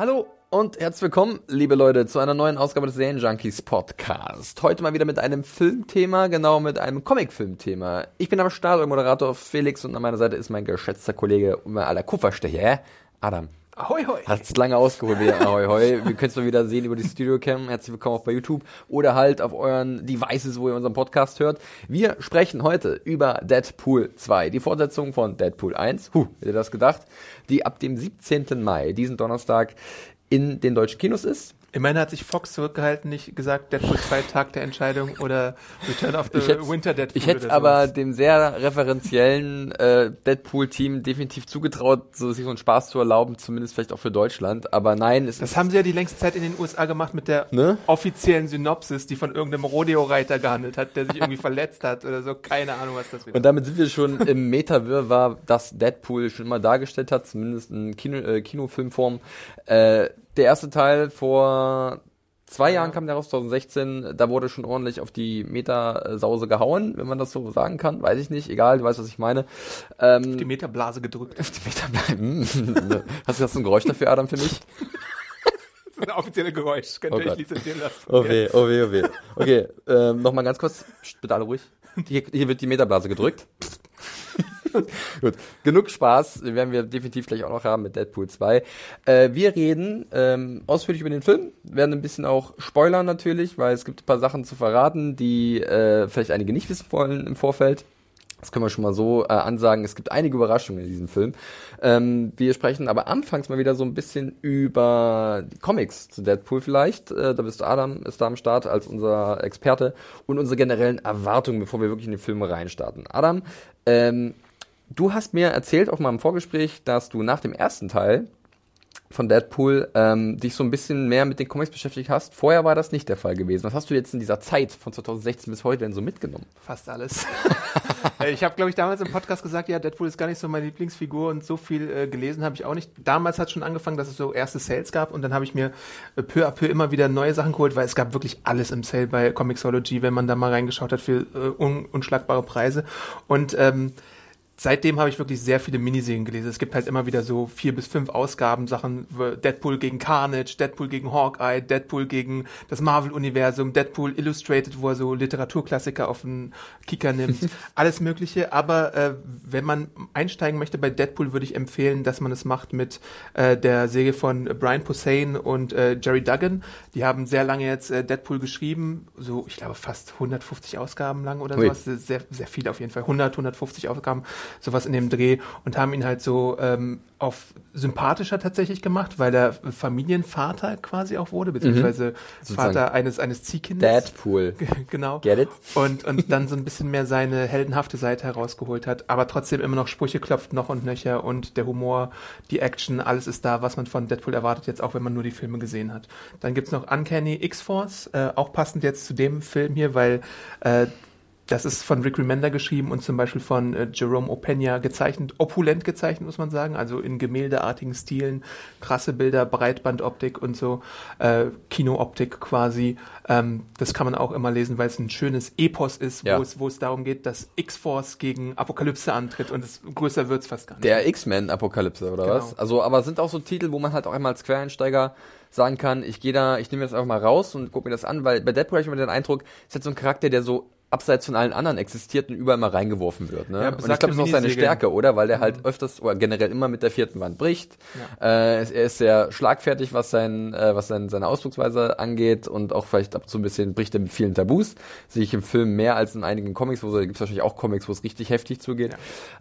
Hallo und herzlich willkommen, liebe Leute, zu einer neuen Ausgabe des Serien Junkies Podcast. Heute mal wieder mit einem Filmthema, genau mit einem Comicfilmthema. Ich bin am Start, euer Moderator Felix und an meiner Seite ist mein geschätzter Kollege mein aller Kupferstecher, Adam. Ahoi, hoi. Hat's lange ausgeholt wieder. Ahoi, hoi. Wir können es mal wieder sehen über die Studio-Cam. Herzlich willkommen auch bei YouTube oder halt auf euren Devices, wo ihr unseren Podcast hört. Wir sprechen heute über Deadpool 2, die Fortsetzung von Deadpool 1. Huh, hätte das gedacht? Die ab dem 17. Mai, diesen Donnerstag, in den deutschen Kinos ist. Immerhin hat sich Fox zurückgehalten, nicht gesagt Deadpool 2 Tag der Entscheidung oder Return of the Winter Deadpool. Ich hätte aber dem sehr referenziellen äh, Deadpool-Team definitiv zugetraut, so sich so einen Spaß zu erlauben, zumindest vielleicht auch für Deutschland. Aber nein, es Das ist haben sie ja die längste Zeit in den USA gemacht mit der Ne? offiziellen Synopsis, die von irgendeinem Rodeo-Reiter gehandelt hat, der sich irgendwie verletzt hat oder so. Keine Ahnung, was das wieder Und damit sind wir schon im Meta-Wirrwarr, das Deadpool schon immer dargestellt hat, zumindest in Kino, äh, Kinofilmform. Äh, der erste Teil vor zwei Jahren kam der raus, 2016. Da wurde schon ordentlich auf die Meta-Sause gehauen, wenn man das so sagen kann. Weiß ich nicht, egal, du weißt, was ich meine. Ähm, die Metablase gedrückt. auf die Meta bleiben. hast, du- du ein Geräusch dafür, Adam, für mich? Das ist ein offizielles Geräusch. Könnt Oh ihr euch Gott. lizenzieren lassen. Oh weh, oh weh, oh weh. Okay, ähm, nochmal ganz kurz. Psst, bitte alle ruhig. Hier, hier wird die Metablase gedrückt. Gut, genug Spaß werden wir definitiv gleich auch noch haben mit Deadpool 2. Äh, wir reden ähm, ausführlich über den Film, werden ein bisschen auch spoilern natürlich, weil es gibt ein paar Sachen zu verraten, die äh, vielleicht einige nicht wissen wollen im Vorfeld. Das können wir schon mal so äh, ansagen. Es gibt einige Überraschungen in diesem Film. Ähm, wir sprechen aber anfangs mal wieder so ein bisschen über Comics zu Deadpool vielleicht. Äh, da bist du Adam, ist da am Start als unser Experte und unsere generellen Erwartungen, bevor wir wirklich in die Filme reinstarten. Adam, ähm, du hast mir erzählt, auch mal im Vorgespräch, dass du nach dem ersten Teil von Deadpool ähm, dich so ein bisschen mehr mit den Comics beschäftigt hast. Vorher war das nicht der Fall gewesen. Was hast du jetzt in dieser Zeit von 2016 bis heute denn so mitgenommen? Fast alles. Äh, ich habe, glaube ich, damals im Podcast gesagt, ja, Deadpool ist gar nicht so meine Lieblingsfigur und so viel äh, gelesen habe ich auch nicht. Damals hat schon angefangen, dass es so erste Sales gab und dann habe ich mir äh, peu à peu immer wieder neue Sachen geholt, weil es gab wirklich alles im Sale bei Comixology, wenn man da mal reingeschaut hat für äh, un unschlagbare Preise. Und ähm, Seitdem habe ich wirklich sehr viele Miniserien gelesen. Es gibt halt immer wieder so vier bis fünf Ausgaben, Sachen Deadpool gegen Carnage, Deadpool gegen Hawkeye, Deadpool gegen das Marvel-Universum, Deadpool Illustrated, wo er so Literaturklassiker auf den Kicker nimmt. Alles Mögliche. Aber äh, wenn man einsteigen möchte bei Deadpool, würde ich empfehlen, dass man es macht mit äh, der Serie von Brian Posehn und äh, Jerry Duggan. Die haben sehr lange jetzt äh, Deadpool geschrieben, so ich glaube fast 150 Ausgaben lang oder Ui. sowas sehr, sehr viel auf jeden Fall. 100, 150 Ausgaben, sowas in dem Dreh und haben ihn halt so ähm, auf sympathischer tatsächlich gemacht, weil er Familienvater quasi auch wurde, beziehungsweise Sozusagen Vater eines, eines Ziehkindes. Deadpool. Genau. Get it? Und, und dann so ein bisschen mehr seine heldenhafte Seite herausgeholt hat, aber trotzdem immer noch Sprüche klopft, noch und nöcher und der Humor, die Action, alles ist da, was man von Deadpool erwartet, jetzt auch wenn man nur die Filme gesehen hat. Dann gibt's noch Uncanny X-Force, äh, auch passend jetzt zu dem Film hier, weil äh, das ist von Rick Remender geschrieben und zum Beispiel von äh, Jerome Opeña gezeichnet, opulent gezeichnet, muss man sagen, also in gemäldeartigen Stilen, krasse Bilder, Breitbandoptik und so, äh, Kinooptik quasi. Ähm, das kann man auch immer lesen, weil es ein schönes Epos ist, Ja. wo, es, wo es darum geht, dass X-Force gegen Apokalypse antritt und es, größer wird's fast gar nicht. Der X-Men-Apokalypse, oder Genau. was? Also, aber sind auch so Titel, wo man halt auch einmal als Quereinsteiger sagen kann, ich gehe da, ich nehme das einfach mal raus und gucke mir das an, weil bei Deadpool habe ich immer den Eindruck, es hat so ein Charakter, der so abseits von allen anderen existiert und überall mal reingeworfen wird. Ne? Ja, und ich glaube, das ist auch seine. Stärke, oder? Weil der halt öfters oder generell immer mit der vierten Wand bricht. Äh, er ist sehr schlagfertig, was sein, äh, was sein, seine Ausdrucksweise angeht und auch vielleicht ab zu ein bisschen bricht er mit vielen Tabus. Sehe ich im Film mehr als in einigen Comics, wo es gibt wahrscheinlich auch Comics, wo es richtig heftig zugeht.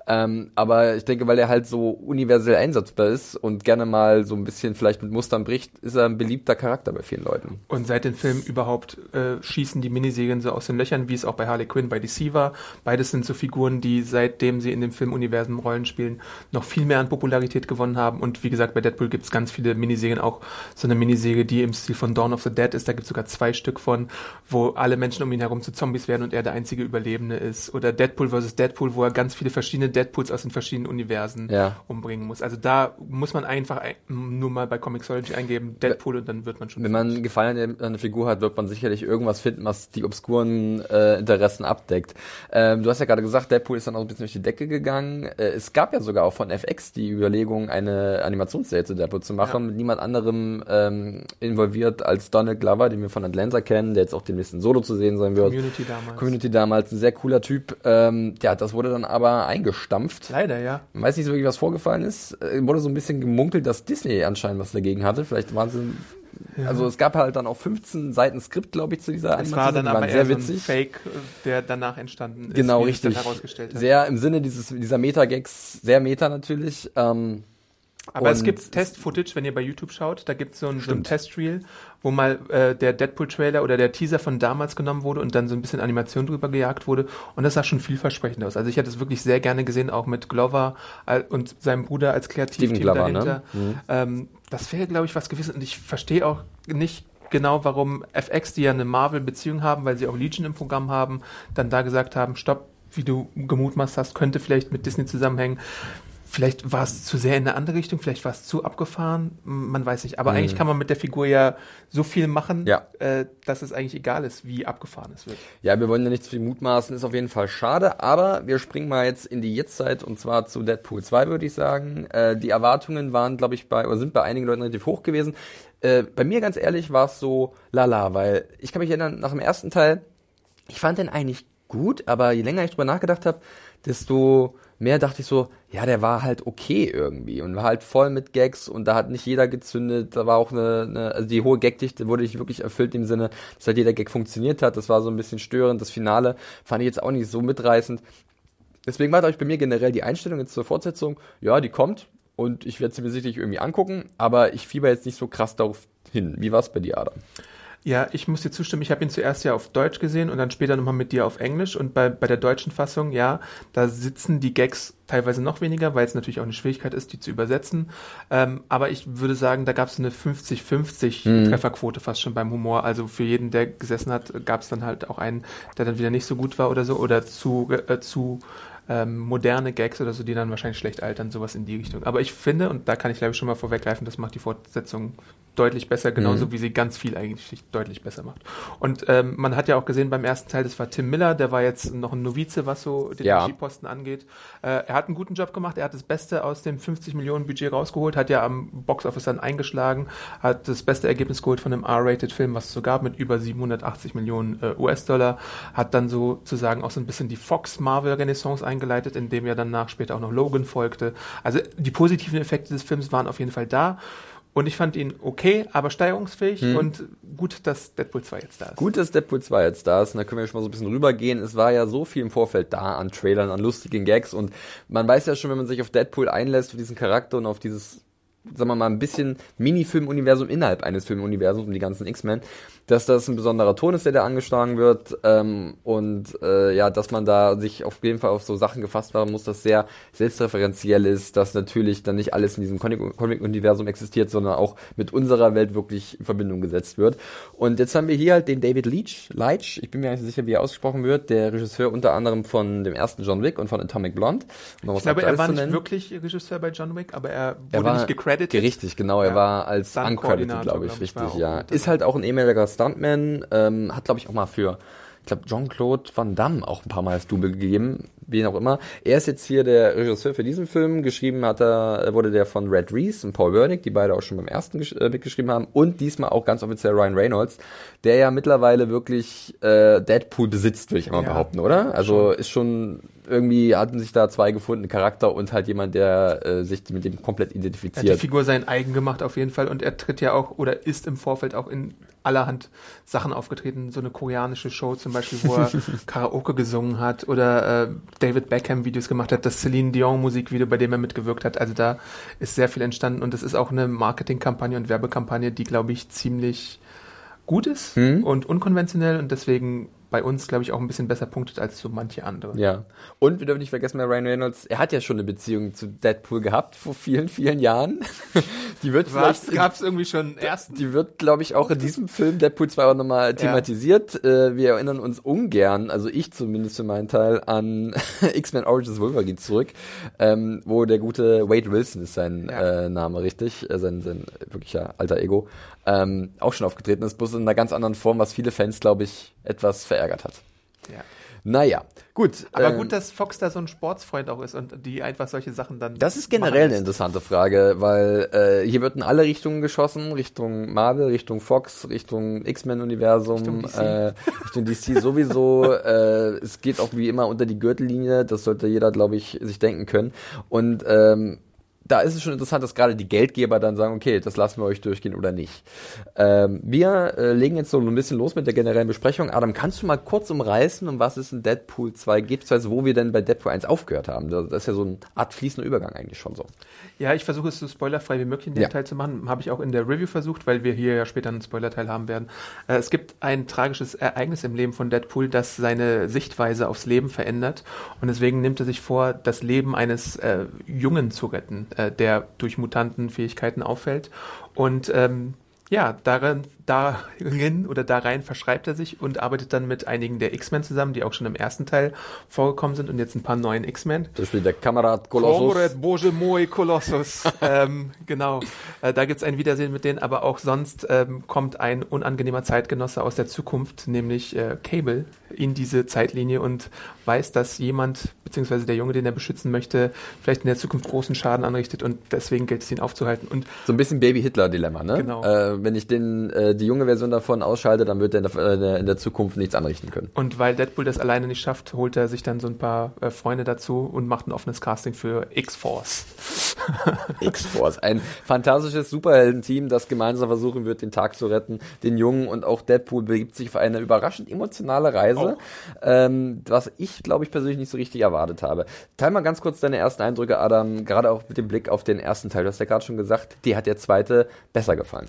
Ähm, aber ich denke, weil er halt so universell einsatzbar ist und gerne mal so ein bisschen vielleicht mit Mustern bricht, ist er ein beliebter Charakter bei vielen Leuten. Und seit den Filmen überhaupt äh, schießen die Miniserien so aus den Löchern, wie es auch bei Harley Quinn, bei DC war. Beides sind so Figuren, die seitdem sie in dem Filmuniversum Rollen spielen, noch viel mehr an Popularität gewonnen haben. Und wie gesagt, bei Deadpool gibt es ganz viele Miniserien, auch so eine Miniserie, die im Stil von Dawn of the Dead ist. Da gibt es sogar zwei Stück von, wo alle Menschen um ihn herum zu Zombies werden und er der einzige Überlebende ist. Oder Deadpool vs. Deadpool, wo er ganz viele verschiedene Deadpools aus den verschiedenen Universen Ja. umbringen muss. Also da muss man einfach ein, nur mal bei Comixology eingeben, Deadpool und dann wird man schon. Wenn man Gefallen an eine Figur hat, wird man sicherlich irgendwas finden, was die obskuren äh, Interessen abdeckt. Ähm, du hast ja gerade gesagt, Deadpool ist dann auch ein bisschen durch die Decke gegangen. Äh, es gab ja sogar auch von FX die Überlegung, eine Animationsserie zu Deadpool zu machen, Ja. mit niemand anderem ähm, involviert als Donald Glover, den wir von Atlanta kennen, der jetzt auch demnächst in Solo zu sehen sein wird. Community damals. Community damals, ein sehr cooler Typ. Ähm, ja, das wurde dann aber eingestampft. Leider, ja. Man weiß nicht so wirklich, was vorgefallen ist. Äh, wurde so ein bisschen gemunkelt, dass Disney anscheinend was dagegen hatte. Vielleicht waren sie. Also es gab halt dann auch 15 Seiten Skript, glaube ich, zu dieser Es war dann aber waren eher so ein Fake, äh, der danach entstanden ist. Genau, richtig. Sehr im Sinne dieses, dieser Meta-Gags, sehr Meta natürlich. Ähm, Aber es und- gibt Test-Footage, wenn ihr bei YouTube schaut, da gibt so es so ein Test-Reel, wo mal äh, der Deadpool-Trailer oder der Teaser von damals genommen wurde und dann so ein bisschen Animation drüber gejagt wurde. Und das sah schon vielversprechend aus. Also ich hätte es wirklich sehr gerne gesehen, auch mit Glover äh, und seinem Bruder als Kreativteam Glover, dahinter. ne? Ähm, das wäre, glaube ich, was gewesen. Und ich verstehe auch nicht genau, warum FX, die ja eine Marvel-Beziehung haben, weil sie auch Legion im Programm haben, dann da gesagt haben, stopp, wie du gemutmaßt hast, könnte vielleicht mit Disney zusammenhängen. Vielleicht war es zu sehr in eine andere Richtung, vielleicht war es zu abgefahren, man weiß nicht. Aber eigentlich kann man mit der Figur ja so viel machen, Mhm. Ja. äh, dass es eigentlich egal ist, wie abgefahren es wird. Ja, wir wollen ja nicht zu viel mutmaßen, ist auf jeden Fall schade, aber wir springen mal jetzt in die Jetztzeit und zwar zu Deadpool 2, würde ich sagen. Äh, die Erwartungen waren, glaube ich, bei, oder sind bei einigen Leuten relativ hoch gewesen. Äh, bei mir ganz ehrlich war es so lala, weil ich kann mich erinnern, nach dem ersten Teil, ich fand den eigentlich gut, aber je länger ich drüber nachgedacht habe, desto mehr dachte ich so, ja, der war halt okay irgendwie und war halt voll mit Gags und da hat nicht jeder gezündet, da war auch eine, eine also die hohe Gagdichte wurde nicht wirklich erfüllt im Sinne, dass halt jeder Gag funktioniert hat, das war so ein bisschen störend, das Finale fand ich jetzt auch nicht so mitreißend. Deswegen war, glaube ich, bei mir generell die Einstellung jetzt zur Fortsetzung, ja, die kommt und ich werde sie mir sicherlich irgendwie angucken, aber ich fieber jetzt nicht so krass darauf hin. Wie war es bei dir, Adam? Ja, ich muss dir zustimmen. Ich habe ihn zuerst ja auf Deutsch gesehen und dann später nochmal mit dir auf Englisch. Und bei, bei der deutschen Fassung, ja, da sitzen die Gags teilweise noch weniger, weil es natürlich auch eine Schwierigkeit ist, die zu übersetzen. Ähm, aber ich würde sagen, da gab es eine 50-50 Trefferquote fast schon beim Humor. Also für jeden, der gesessen hat, gab es dann halt auch einen, der dann wieder nicht so gut war oder so oder zu, äh, zu ähm, moderne Gags oder so, die dann wahrscheinlich schlecht altern, sowas in die Richtung. Aber ich finde, und da kann ich glaube ich schon mal vorweggreifen, das macht die Fortsetzung deutlich besser, genauso wie sie ganz viel eigentlich deutlich besser macht. Und ähm, man hat ja auch gesehen beim ersten Teil, das war Tim Miller, der war jetzt noch ein Novize, was so den Ja. Regieposten angeht. Äh, er hat einen guten Job gemacht, er hat das Beste aus dem 50 Millionen Budget rausgeholt, hat ja am Boxoffice dann eingeschlagen, hat das beste Ergebnis geholt von einem R-Rated-Film, was es so gab, mit über 780 Millionen äh, US-Dollar, hat dann sozusagen auch so ein bisschen die Fox-Marvel-Renaissance eingeleitet, indem ja danach später auch noch Logan folgte. Also die positiven Effekte des Films waren auf jeden Fall da. Und ich fand ihn okay, aber steigerungsfähig und gut, dass Deadpool 2 jetzt da ist. Gut, dass Deadpool 2 jetzt da ist und da können wir schon mal so ein bisschen rübergehen. Es war ja so viel im Vorfeld da an Trailern, an lustigen Gags und man weiß ja schon, wenn man sich auf Deadpool einlässt, auf diesen Charakter und auf dieses, sagen wir mal, ein bisschen Mini-Film-Universum innerhalb eines Filmuniversums um die ganzen X-Men, dass das ein besonderer Ton ist, der da angeschlagen wird ähm, und äh, ja, dass man da sich auf jeden Fall auf so Sachen gefasst machen muss, das sehr selbstreferenziell ist, dass natürlich dann nicht alles in diesem Comic- Comic-Universum existiert, sondern auch mit unserer Welt wirklich in Verbindung gesetzt wird. Und jetzt haben wir hier halt den David Leach, Leitch, ich bin mir nicht sicher, wie er ausgesprochen wird, der Regisseur unter anderem von dem ersten John Wick und von Atomic Blonde. Um Ich glaube, er war nicht wirklich Regisseur bei John Wick, aber er wurde Er war nicht gecredited. Richtig, genau. Er Ja. war als uncredited, glaube ich, glaub ich, richtig, ja. Ist halt auch ein ehemaliger Stuntman, ähm, hat, glaube ich, auch mal für, ich glaube, Jean-Claude Van Damme auch ein paar Mal als Double gegeben, wen auch immer. Er ist jetzt hier der Regisseur für diesen Film. Geschrieben hat er, wurde der von Red Reese und Paul Wernick, die beide auch schon beim ersten äh, mitgeschrieben haben. Und diesmal auch ganz offiziell Ryan Reynolds, der ja mittlerweile wirklich äh, Deadpool besitzt, würde ich immer Ja, behaupten, oder? Also ist schon irgendwie hatten sich da zwei gefunden, Charakter und halt jemand, der äh, sich mit dem komplett Er hat die identifiziert. Figur sein eigen gemacht auf jeden Fall und er tritt ja auch oder ist im Vorfeld auch in allerhand Sachen aufgetreten. So eine koreanische Show zum Beispiel, wo er Karaoke gesungen hat oder äh, David Beckham Videos gemacht hat, das Celine Dion Musikvideo, bei dem er mitgewirkt hat. Also da ist sehr viel entstanden und das ist auch eine Marketingkampagne und Werbekampagne, die glaube ich ziemlich gut ist Hm? und unkonventionell und deswegen bei uns, glaube ich, auch ein bisschen besser punktet als so manche andere. Ja. Und wir dürfen nicht vergessen, bei Ryan Reynolds, er hat ja schon eine Beziehung zu Deadpool gehabt vor vielen, vielen Jahren. die wird Was? vielleicht. Gab es irgendwie schon ersten? Die wird, glaube ich, auch in diesem Film Deadpool 2 auch nochmal thematisiert. Äh, wir erinnern uns ungern, also ich zumindest für meinen Teil, an X-Men Origins Wolverine zurück, ähm, wo der gute Wade Wilson ist sein Ja. äh, Name, richtig? Äh, sein, sein wirklicher alter Ego. Ähm, auch schon aufgetreten ist, bloß in einer ganz anderen Form, was viele Fans, glaube ich, etwas verärgert hat. Ja. Naja, gut. Aber ähm, gut, dass Fox da so ein Sportsfreund auch ist und die einfach solche Sachen dann. Das ist generell eine interessante Frage, weil äh, hier wird in alle Richtungen geschossen, Richtung Marvel, Richtung Fox, Richtung X-Men-Universum, Richtung DC. äh, Richtung DC sowieso. äh, es geht auch wie immer unter die Gürtellinie, das sollte jeder, glaube ich, sich denken können. Und ähm, da ist es schon interessant, dass gerade die Geldgeber dann sagen, okay, das lassen wir euch durchgehen oder nicht. Ähm, wir äh, legen jetzt so ein bisschen los mit der generellen Besprechung. Adam, kannst du mal kurz umreißen, um was es in Deadpool 2 geht, beziehungsweise wo wir denn bei Deadpool 1 aufgehört haben? Das ist ja so eine Art fließender Übergang eigentlich schon so. Ja, ich versuche es so spoilerfrei wie möglich in den Ja. Teil zu machen. Habe ich auch in der Review versucht, weil wir hier ja später einen Spoilerteil haben werden. Äh, es gibt ein tragisches Ereignis im Leben von Deadpool, das seine Sichtweise aufs Leben verändert. Und deswegen nimmt er sich vor, das Leben eines äh, Jungen zu retten, der durch Mutantenfähigkeiten auffällt. Und ähm, ja, darin, darin oder da rein verschreibt er sich und arbeitet dann mit einigen der X-Men zusammen, die auch schon im ersten Teil vorgekommen sind und jetzt ein paar neuen X-Men. Zum Beispiel der Kamerad Kolossus. Comrade Bože Moi Kolossus. ähm, genau. Äh, da gibt's ein Wiedersehen mit denen, aber auch sonst ähm, kommt ein unangenehmer Zeitgenosse aus der Zukunft, nämlich äh, Cable, in diese Zeitlinie und weiß, dass jemand, beziehungsweise der Junge, den er beschützen möchte, vielleicht in der Zukunft großen Schaden anrichtet und deswegen gilt es ihn aufzuhalten. Und So ein bisschen Baby-Hitler-Dilemma, ne? Genau. Äh, wenn ich den, äh, die junge Version davon ausschalte, dann wird er in der, äh, in der Zukunft nichts anrichten können. Und weil Deadpool das alleine nicht schafft, holt er sich dann so ein paar äh, Freunde dazu und macht ein offenes Casting für X-Force. X-Force, ein fantastisches Superhelden-Team, das gemeinsam versuchen wird, den Tag zu retten, den Jungen und auch Deadpool begibt sich auf eine überraschend emotionale Reise, ähm, was ich, glaube ich, persönlich nicht so richtig erwartet habe. Teil mal ganz kurz deine ersten Eindrücke, Adam, gerade auch mit dem Blick auf den ersten Teil. Du hast ja gerade schon gesagt, dir hat der zweite besser gefallen.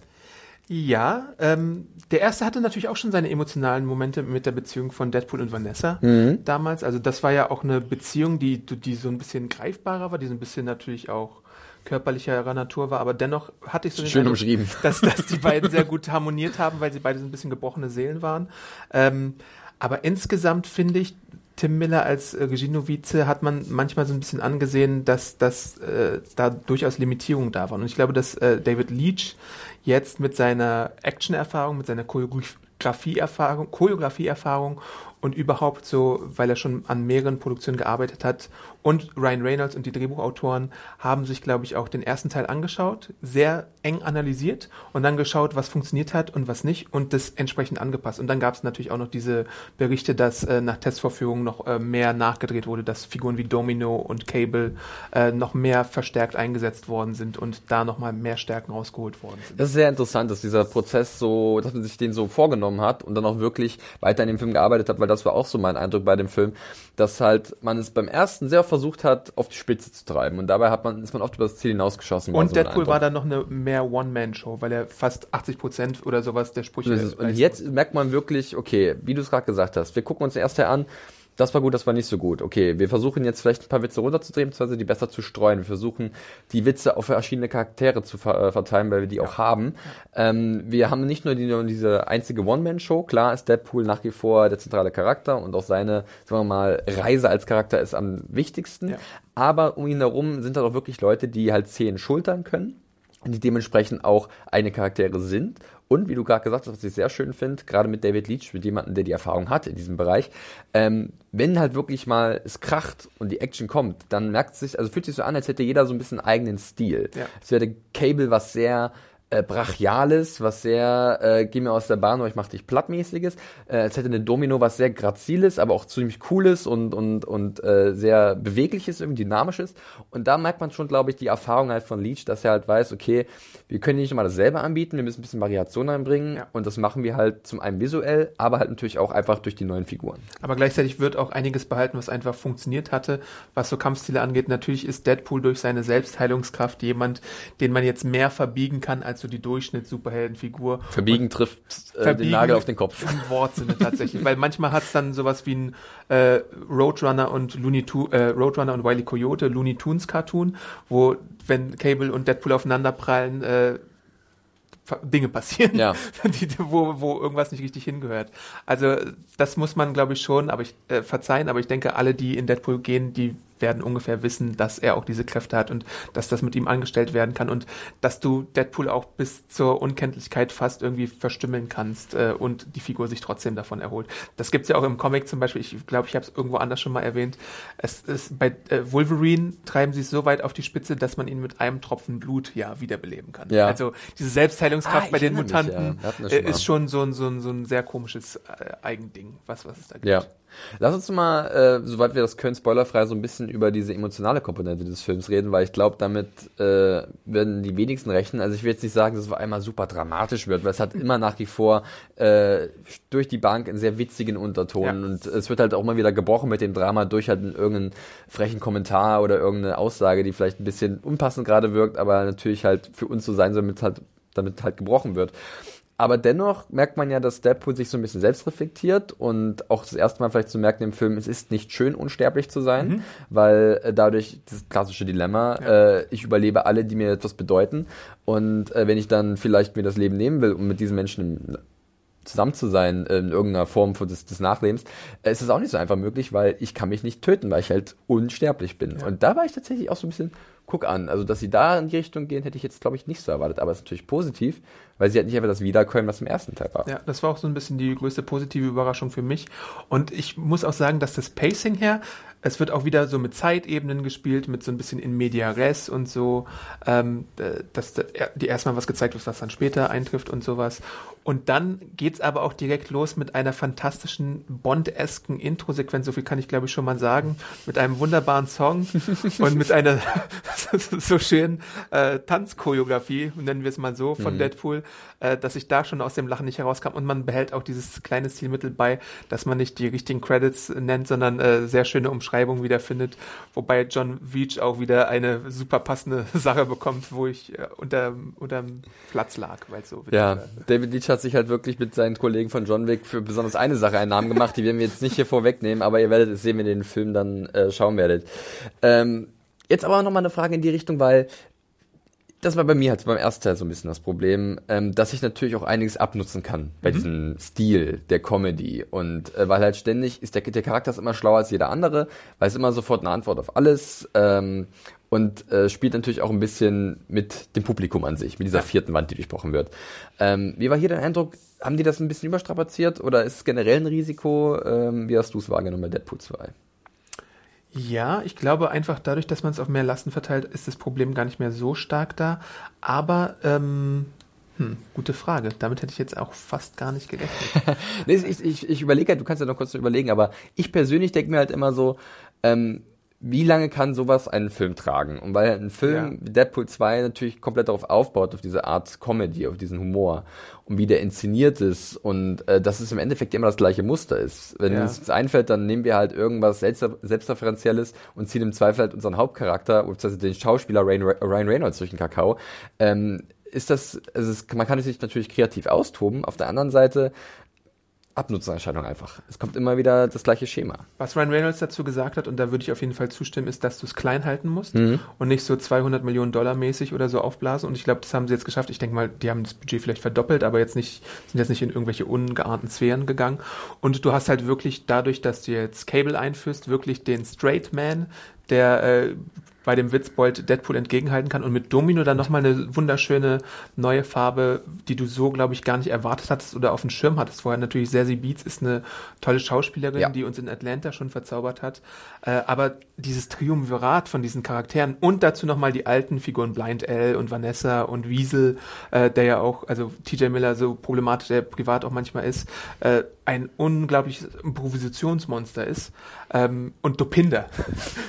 Ja, ähm, der erste hatte natürlich auch schon seine emotionalen Momente mit der Beziehung von Deadpool und Vanessa Mhm. damals. Also das war ja auch eine Beziehung, die, die so ein bisschen greifbarer war, die so ein bisschen natürlich auch körperlicherer Natur war, aber dennoch hatte ich so den Schön Eindruck, umschrieben. dass, dass die beiden sehr gut harmoniert haben, weil sie beide so ein bisschen gebrochene Seelen waren. Ähm, aber insgesamt finde ich, Tim Miller als äh, Regienovize hat man manchmal so ein bisschen angesehen, dass, dass äh, da durchaus Limitierungen da waren. Und ich glaube, dass äh, David Leach jetzt mit seiner Action-Erfahrung, mit seiner Choreografie-Erfahrung, Choreografie-Erfahrung und überhaupt so, weil er schon an mehreren Produktionen gearbeitet hat und Ryan Reynolds und die Drehbuchautoren haben sich, glaube ich, auch den ersten Teil angeschaut, sehr eng analysiert und dann geschaut, was funktioniert hat und was nicht und das entsprechend angepasst. Und dann gab es natürlich auch noch diese Berichte, dass äh, nach Testvorführungen noch äh, mehr nachgedreht wurde, dass Figuren wie Domino und Cable äh, noch mehr verstärkt eingesetzt worden sind und da nochmal mehr Stärken rausgeholt worden sind. Das ist sehr interessant, dass dieser Prozess so, dass man sich den so vorgenommen hat und dann auch wirklich weiter in dem Film gearbeitet hat, weil das war auch so mein Eindruck bei dem Film, dass halt man es beim ersten sehr versucht hat, auf die Spitze zu treiben und dabei hat man, ist man oft über das Ziel hinausgeschossen. Und so Deadpool war dann noch eine mehr One-Man-Show, weil er fast 80 Prozent oder sowas der Sprüche. Und leisten jetzt merkt man wirklich, okay, wie du es gerade gesagt hast, wir gucken uns Teil an, das war gut, das war nicht so gut. Okay, wir versuchen jetzt vielleicht ein paar Witze runterzudrehen, beziehungsweise die besser zu streuen. Wir versuchen, die Witze auf verschiedene Charaktere zu ver äh, verteilen, weil wir die auch haben. Ähm, wir haben nicht nur die, nur diese einzige One-Man-Show. Klar ist Deadpool nach wie vor der zentrale Charakter und auch seine, sagen wir mal, Reise als Charakter ist am wichtigsten. Ja. Aber um ihn herum sind da auch wirklich Leute, die halt Szenen schultern können die dementsprechend auch eine Charaktere sind. Und wie du gerade gesagt hast, was ich sehr schön finde, gerade mit David Leach, mit jemandem, der die Erfahrung hat in diesem Bereich, ähm, wenn halt wirklich mal es kracht und die Action kommt, dann merkt es sich, also fühlt sich so an, als hätte jeder so ein bisschen eigenen Stil. Ja. Es wäre Cable was sehr äh, brachiales, was sehr äh, geh mir aus der Bahn oder ich mach dich plattmäßiges. Äh, als hätte eine Domino was sehr graziles, aber auch ziemlich cooles und und und äh, sehr bewegliches, irgendwie dynamisches. Und da merkt man schon, glaube ich, die Erfahrung halt von Leach, dass er halt weiß, okay, wir können nicht immer dasselbe anbieten, wir müssen ein bisschen Variation einbringen Ja. und das machen wir halt zum einen visuell, aber halt natürlich auch einfach durch die neuen Figuren. Aber gleichzeitig wird auch einiges behalten, was einfach funktioniert hatte, was so Kampfstile angeht. Natürlich ist Deadpool durch seine Selbstheilungskraft jemand, den man jetzt mehr verbiegen kann als so die Durchschnitts-Superheldenfigur. Verbiegen und trifft äh, verbiegen den Nagel auf den Kopf. Im Wortsinne tatsächlich, weil manchmal hat es dann sowas wie ein äh, Roadrunner und Looney to äh, Roadrunner und Wiley Coyote Looney Tunes Cartoon, wo wenn Cable und Deadpool aufeinander prallen, äh, Dinge passieren, ja. die, wo, wo irgendwas nicht richtig hingehört. Also das muss man, glaube ich, schon, aber ich äh, verzeihen, aber ich denke, alle, die in Deadpool gehen, die werden ungefähr wissen, dass er auch diese Kräfte hat und dass das mit ihm angestellt werden kann und dass du Deadpool auch bis zur Unkenntlichkeit fast irgendwie verstümmeln kannst äh, und die Figur sich trotzdem davon erholt. Das gibt's ja auch im Comic zum Beispiel, ich glaube, ich habe es irgendwo anders schon mal erwähnt. Es ist bei äh, Wolverine treiben sie es so weit auf die Spitze, dass man ihn mit einem Tropfen Blut ja wiederbeleben kann. Ja. Also diese Selbstheilungskraft ah, bei den Mutanten mich, ja. schon ist schon so ein, so ein, so ein sehr komisches äh, Eigending, was, was es da gibt. Ja. Lass uns mal, äh, soweit wir das können, spoilerfrei so ein bisschen über diese emotionale Komponente des Films reden, weil ich glaube, damit äh, werden die wenigsten rechnen. Also ich will jetzt nicht sagen, dass es auf einmal super dramatisch wird, weil es hat immer nach wie vor äh, durch die Bank einen sehr witzigen Unterton ja. und es wird halt auch mal wieder gebrochen mit dem Drama durch halt irgendeinen frechen Kommentar oder irgendeine Aussage, die vielleicht ein bisschen unpassend gerade wirkt, aber natürlich halt für uns so sein soll, damit halt, damit halt gebrochen wird. Aber dennoch merkt man ja, dass Deadpool sich so ein bisschen selbst reflektiert und auch das erste Mal vielleicht zu merken im Film, es ist nicht schön, unsterblich zu sein, mhm. weil äh, dadurch das klassische Dilemma, ja. äh, ich überlebe alle, die mir etwas bedeuten. Und äh, wenn ich dann vielleicht mir das Leben nehmen will, um mit diesen Menschen zusammen zu sein in irgendeiner Form des, des Nachlebens, äh, ist es auch nicht so einfach möglich, weil ich kann mich nicht töten, weil ich halt unsterblich bin. Ja. Und da war ich tatsächlich auch so ein bisschen, guck an, also dass sie da in die Richtung gehen, hätte ich jetzt, glaube ich, nicht so erwartet. Aber es ist natürlich positiv, weil sie halt nicht einfach das wiederkommen, was im ersten Teil war. Ja, das war auch so ein bisschen die größte positive Überraschung für mich. Und ich muss auch sagen, dass das Pacing her es wird auch wieder so mit Zeitebenen gespielt, mit so ein bisschen in Media Res und so, ähm, dass die erstmal was gezeigt wird, was dann später eintrifft und sowas. Und dann geht's aber auch direkt los mit einer fantastischen Bond-esken Intro-Sequenz, so viel kann ich glaube ich schon mal sagen, mit einem wunderbaren Song und mit einer so schönen äh, Tanzchoreografie, nennen wir es mal so, von mhm. Deadpool, äh, dass ich da schon aus dem Lachen nicht herauskam. Und man behält auch dieses kleine Stilmittel bei, dass man nicht die richtigen Credits nennt, sondern äh, sehr schöne Umschreibungen wiederfindet, wobei John Veach auch wieder eine super passende Sache bekommt, wo ich äh, unter unterm Platz lag, weil so Ja. David Leach hat sich halt wirklich mit seinen Kollegen von John Wick für besonders eine Sache einen Namen gemacht, die werden wir jetzt nicht hier vorwegnehmen, aber ihr werdet es sehen, wenn ihr den Film dann äh, schauen werdet. Ähm, Jetzt aber noch mal eine Frage in die Richtung, weil das war bei mir halt beim ersten Teil so ein bisschen das Problem, ähm, dass ich natürlich auch einiges abnutzen kann bei mhm. diesem Stil der Comedy. Und äh, weil halt ständig ist der, der Charakter ist immer schlauer als jeder andere, weiß immer sofort eine Antwort auf alles ähm, und äh, spielt natürlich auch ein bisschen mit dem Publikum an sich, mit dieser vierten Wand, die durchbrochen wird. Ähm, wie war hier dein Eindruck? Haben die das ein bisschen überstrapaziert oder ist es generell ein Risiko? Ähm, wie hast du es wahrgenommen bei Deadpool 2? Ja, ich glaube einfach dadurch, dass man es auf mehr Lasten verteilt, ist das Problem gar nicht mehr so stark da. Aber ähm, hm, gute Frage. Damit hätte ich jetzt auch fast gar nicht gerechnet. nee, ich ich, ich überlege halt, du kannst ja noch kurz überlegen, aber ich persönlich denke mir halt immer so, ähm, wie lange kann sowas einen Film tragen? Und weil ein Film ja. Deadpool 2 natürlich komplett darauf aufbaut, auf diese Art Comedy, auf diesen Humor und wie der inszeniert ist und äh, dass es im Endeffekt immer das gleiche Muster ist. Wenn ja. uns einfällt, dann nehmen wir halt irgendwas Selbst Selbstreferenzielles und ziehen im Zweifel halt unseren Hauptcharakter, beziehungsweise den Schauspieler Ryan, Ryan Reynolds durch den Kakao. Ähm, ist das, also es, man kann sich natürlich kreativ austoben. Auf der anderen Seite Abnutzererscheinung einfach. Es kommt immer wieder das gleiche Schema. Was Ryan Reynolds dazu gesagt hat, und da würde ich auf jeden Fall zustimmen, ist, dass du es klein halten musst mhm. und nicht so 200 Millionen Dollar mäßig oder so aufblasen. Und ich glaube, das haben sie jetzt geschafft. Ich denke mal, die haben das Budget vielleicht verdoppelt, aber jetzt nicht, sind jetzt nicht in irgendwelche ungeahnten Sphären gegangen. Und du hast halt wirklich dadurch, dass du jetzt Cable einführst, wirklich den Straight Man, der äh, bei dem Witzbold Deadpool entgegenhalten kann und mit Domino dann nochmal eine wunderschöne neue Farbe, die du so, glaube ich, gar nicht erwartet hattest oder auf dem Schirm hattest vorher. Natürlich Sassy Beats ist eine tolle Schauspielerin, ja. die uns in Atlanta schon verzaubert hat. Äh, aber dieses Triumvirat von diesen Charakteren und dazu nochmal die alten Figuren Blind L und Vanessa und Wiesel, äh, der ja auch, also TJ Miller so problematisch der privat auch manchmal ist, äh, ein unglaubliches Improvisationsmonster ist. Ähm, und Dopinder.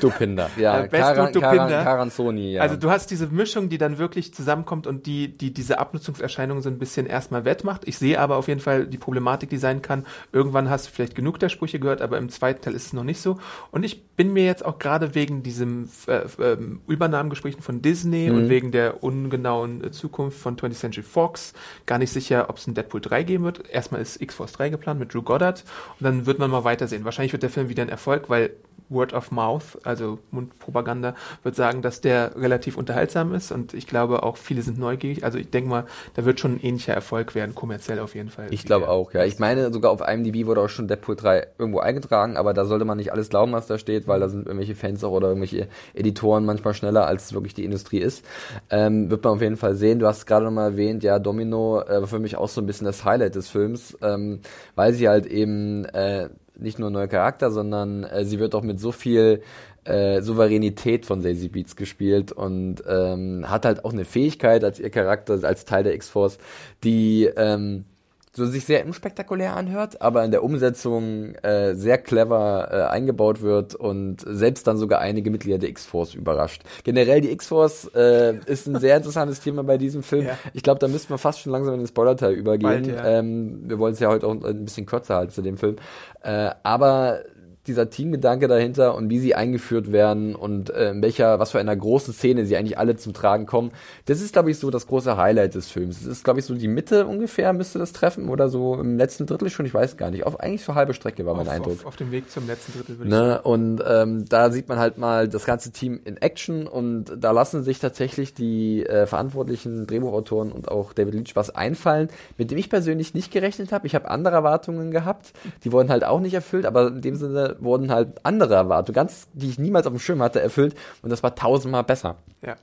Dopinder, ja. Äh, Karan, Karan, Karanzoni, ja. Also du hast diese Mischung, die dann wirklich zusammenkommt und die, die diese Abnutzungserscheinungen so ein bisschen erstmal wettmacht. Ich sehe aber auf jeden Fall die Problematik, die sein kann. Irgendwann hast du vielleicht genug der Sprüche gehört, aber im zweiten Teil ist es noch nicht so. Und ich bin mir jetzt auch gerade wegen diesem äh, äh, Übernahmengesprächen von Disney mhm. und wegen der ungenauen äh, Zukunft von 20th Century Fox gar nicht sicher, ob es ein Deadpool 3 geben wird. Erstmal ist X-Force 3 geplant mit Drew Goddard und dann wird man mal weitersehen. Wahrscheinlich wird der Film wieder ein Erfolg, weil Word of Mouth, also Mundpropaganda, wird sagen, dass der relativ unterhaltsam ist und ich glaube auch viele sind neugierig. Also ich denke mal, da wird schon ein ähnlicher Erfolg werden, kommerziell auf jeden Fall. Ich glaube auch, ja. Ich meine, sogar auf IMDb wurde auch schon Deadpool 3 irgendwo eingetragen, aber da sollte man nicht alles glauben, was da steht, weil da sind irgendwelche Fans auch oder irgendwelche Editoren manchmal schneller, als wirklich die Industrie ist. Ähm, wird man auf jeden Fall sehen. Du hast gerade nochmal erwähnt, ja, Domino äh, war für mich auch so ein bisschen das Highlight des Films, ähm, weil sie halt eben äh, nicht nur ein neuer Charakter, sondern äh, sie wird auch mit so viel äh, Souveränität von Daisy Beats gespielt und ähm, hat halt auch eine Fähigkeit als ihr Charakter, als Teil der X-Force, die ähm, so sich sehr unspektakulär anhört, aber in der Umsetzung äh, sehr clever äh, eingebaut wird und selbst dann sogar einige Mitglieder der X-Force überrascht. Generell die X-Force äh, ist ein sehr interessantes Thema bei diesem Film. Ja. Ich glaube, da müssten wir fast schon langsam in den Spoiler-Teil übergehen. Bald, ja. ähm, wir wollen es ja heute auch ein bisschen kürzer halten zu dem Film. Äh, aber dieser Teamgedanke dahinter und wie sie eingeführt werden und äh, in welcher, was für einer großen Szene sie eigentlich alle zum Tragen kommen. Das ist, glaube ich, so das große Highlight des Films. Das ist, glaube ich, so die Mitte ungefähr müsste das treffen oder so im letzten Drittel schon, ich weiß gar nicht. Auf, eigentlich so halbe Strecke war mein auf, Eindruck. Auf, auf, dem Weg zum letzten Drittel würde ich ne? sagen. Und ähm, da sieht man halt mal das ganze Team in Action und da lassen sich tatsächlich die äh, verantwortlichen Drehbuchautoren und auch David Leach was einfallen, mit dem ich persönlich nicht gerechnet habe. Ich habe andere Erwartungen gehabt, die wurden halt auch nicht erfüllt, aber in dem Sinne wurden halt andere Erwartungen, ganz, die ich niemals auf dem Schirm hatte, erfüllt und das war tausendmal besser. Ja.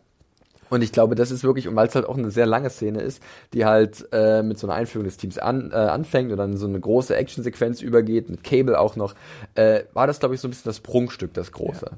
Und ich glaube, das ist wirklich, und weil es halt auch eine sehr lange Szene ist, die halt äh, mit so einer Einführung des Teams an, äh, anfängt und dann so eine große Actionsequenz übergeht, mit Cable auch noch, äh, war das, glaube ich, so ein bisschen das Prunkstück, das große. Ja.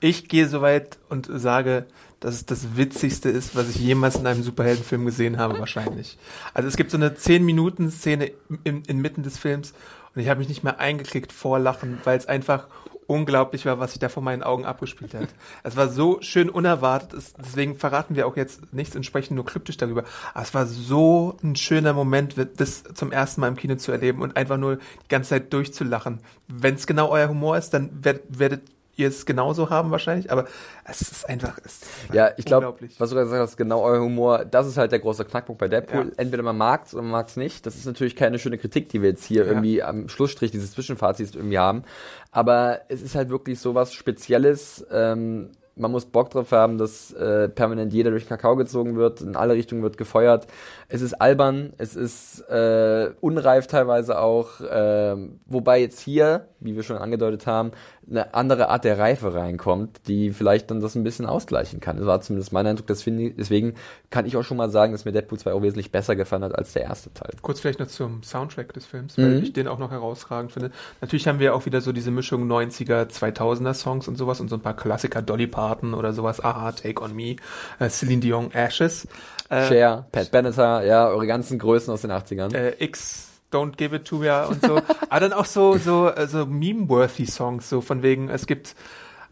Ich gehe so weit und sage, dass es das Witzigste ist, was ich jemals in einem Superheldenfilm gesehen habe, wahrscheinlich. Also es gibt so eine 10-Minuten-Szene inmitten des Films und ich habe mich nicht mehr eingeklickt vor Lachen, weil es einfach unglaublich war, was sich da vor meinen Augen abgespielt hat. Es war so schön unerwartet, es, deswegen verraten wir auch jetzt nichts entsprechend nur kryptisch darüber. Aber es war so ein schöner Moment, das zum ersten Mal im Kino zu erleben und einfach nur die ganze Zeit durchzulachen. Wenn es genau euer Humor ist, dann werdet, werdet ihr es genauso haben wahrscheinlich, aber es ist einfach. Es ist ja, ich glaube, was du gerade gesagt hast, genau euer Humor, das ist halt der große Knackpunkt bei Deadpool. Ja. Entweder man mag es oder man mag es nicht. Das ist natürlich keine schöne Kritik, die wir jetzt hier ja. irgendwie am Schlussstrich dieses Zwischenfazits irgendwie haben. Aber es ist halt wirklich so was Spezielles. Ähm, man muss Bock drauf haben, dass äh, permanent jeder durch Kakao gezogen wird, in alle Richtungen wird gefeuert. Es ist albern, es ist äh, unreif teilweise auch, äh, wobei jetzt hier, wie wir schon angedeutet haben, eine andere Art der Reife reinkommt, die vielleicht dann das ein bisschen ausgleichen kann. Das war zumindest mein Eindruck. Deswegen kann ich auch schon mal sagen, dass mir Deadpool 2 auch wesentlich besser gefallen hat als der erste Teil. Kurz vielleicht noch zum Soundtrack des Films, weil mhm. ich den auch noch herausragend finde. Natürlich haben wir auch wieder so diese Mischung 90er, 2000er Songs und sowas und so ein paar Klassiker, Dolly Parton oder sowas, Aha, Take On Me, äh, Celine Dion, Ashes. Äh, Cher, Pat Benatar, ja, eure ganzen Größen aus den 80ern. Äh, X Don't Give It To Me und so. Aber dann auch so, so, äh, so meme-worthy Songs, so von wegen, es gibt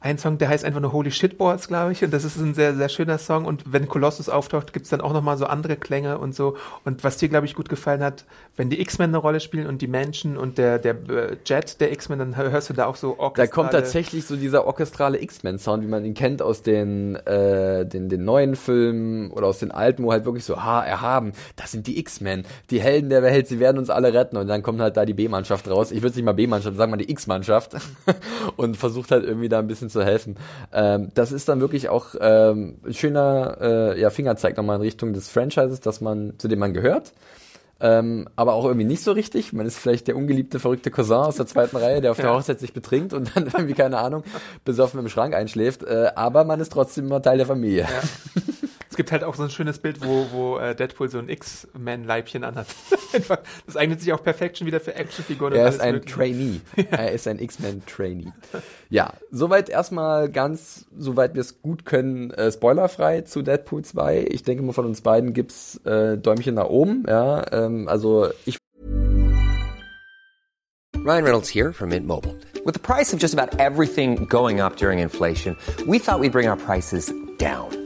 ein Song, der heißt einfach nur Holy Shitboards, glaube ich. Und das ist ein sehr, sehr schöner Song. Und wenn Colossus auftaucht, gibt's dann auch nochmal so andere Klänge und so. Und was dir, glaube ich, gut gefallen hat, wenn die X-Men eine Rolle spielen und die Menschen und der, der äh, Jet der X-Men, dann hörst du da auch so orchestrale... Da kommt tatsächlich so dieser orchestrale X-Men-Sound, wie man ihn kennt aus den, äh, den, den neuen Filmen oder aus den alten, wo halt wirklich so, ha, erhaben, das sind die X-Men, die Helden der Welt, sie werden uns alle retten. Und dann kommt halt da die B-Mannschaft raus. Ich würde es nicht mal B-Mannschaft, sagen wir die X-Mannschaft. und versucht halt irgendwie da ein bisschen zu helfen. Ähm, das ist dann wirklich auch ähm, ein schöner äh, ja, Fingerzeig nochmal in Richtung des Franchises, dass man, zu dem man gehört. Ähm, aber auch irgendwie nicht so richtig. Man ist vielleicht der ungeliebte, verrückte Cousin aus der zweiten Reihe, der auf der Hochzeit sich betrinkt und dann irgendwie, keine Ahnung, besoffen im Schrank einschläft. Äh, aber man ist trotzdem immer Teil der Familie. Ja. Es gibt halt auch so ein schönes Bild, wo, wo äh, Deadpool so ein X-Men-Leibchen anhat. das eignet sich auch perfekt schon wieder für Actionfiguren. Er ist ein mögliche. Trainee. Ja. Er ist ein X-Men-Trainee. Ja, soweit erstmal ganz, soweit wir es gut können, äh, spoilerfrei zu Deadpool 2. Ich denke mal, von uns beiden gibt's äh, Däumchen nach oben. Ja, ähm, also ich Ryan Reynolds here from Mint Mobile. With the price of just about everything going up during inflation, we thought we'd bring our prices down.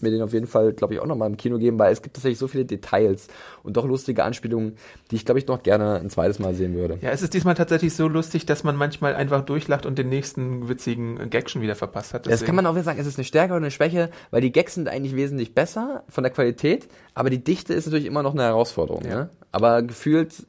mir den auf jeden Fall, glaube ich, auch nochmal im Kino geben, weil es gibt tatsächlich so viele Details und doch lustige Anspielungen, die ich, glaube ich, noch gerne ein zweites Mal sehen würde. Ja, es ist diesmal tatsächlich so lustig, dass man manchmal einfach durchlacht und den nächsten witzigen Gag schon wieder verpasst hat. Das kann man auch wieder sagen, es ist eine Stärke oder eine Schwäche, weil die Gags sind eigentlich wesentlich besser von der Qualität, aber die Dichte ist natürlich immer noch eine Herausforderung. Ja. Ne? Aber gefühlt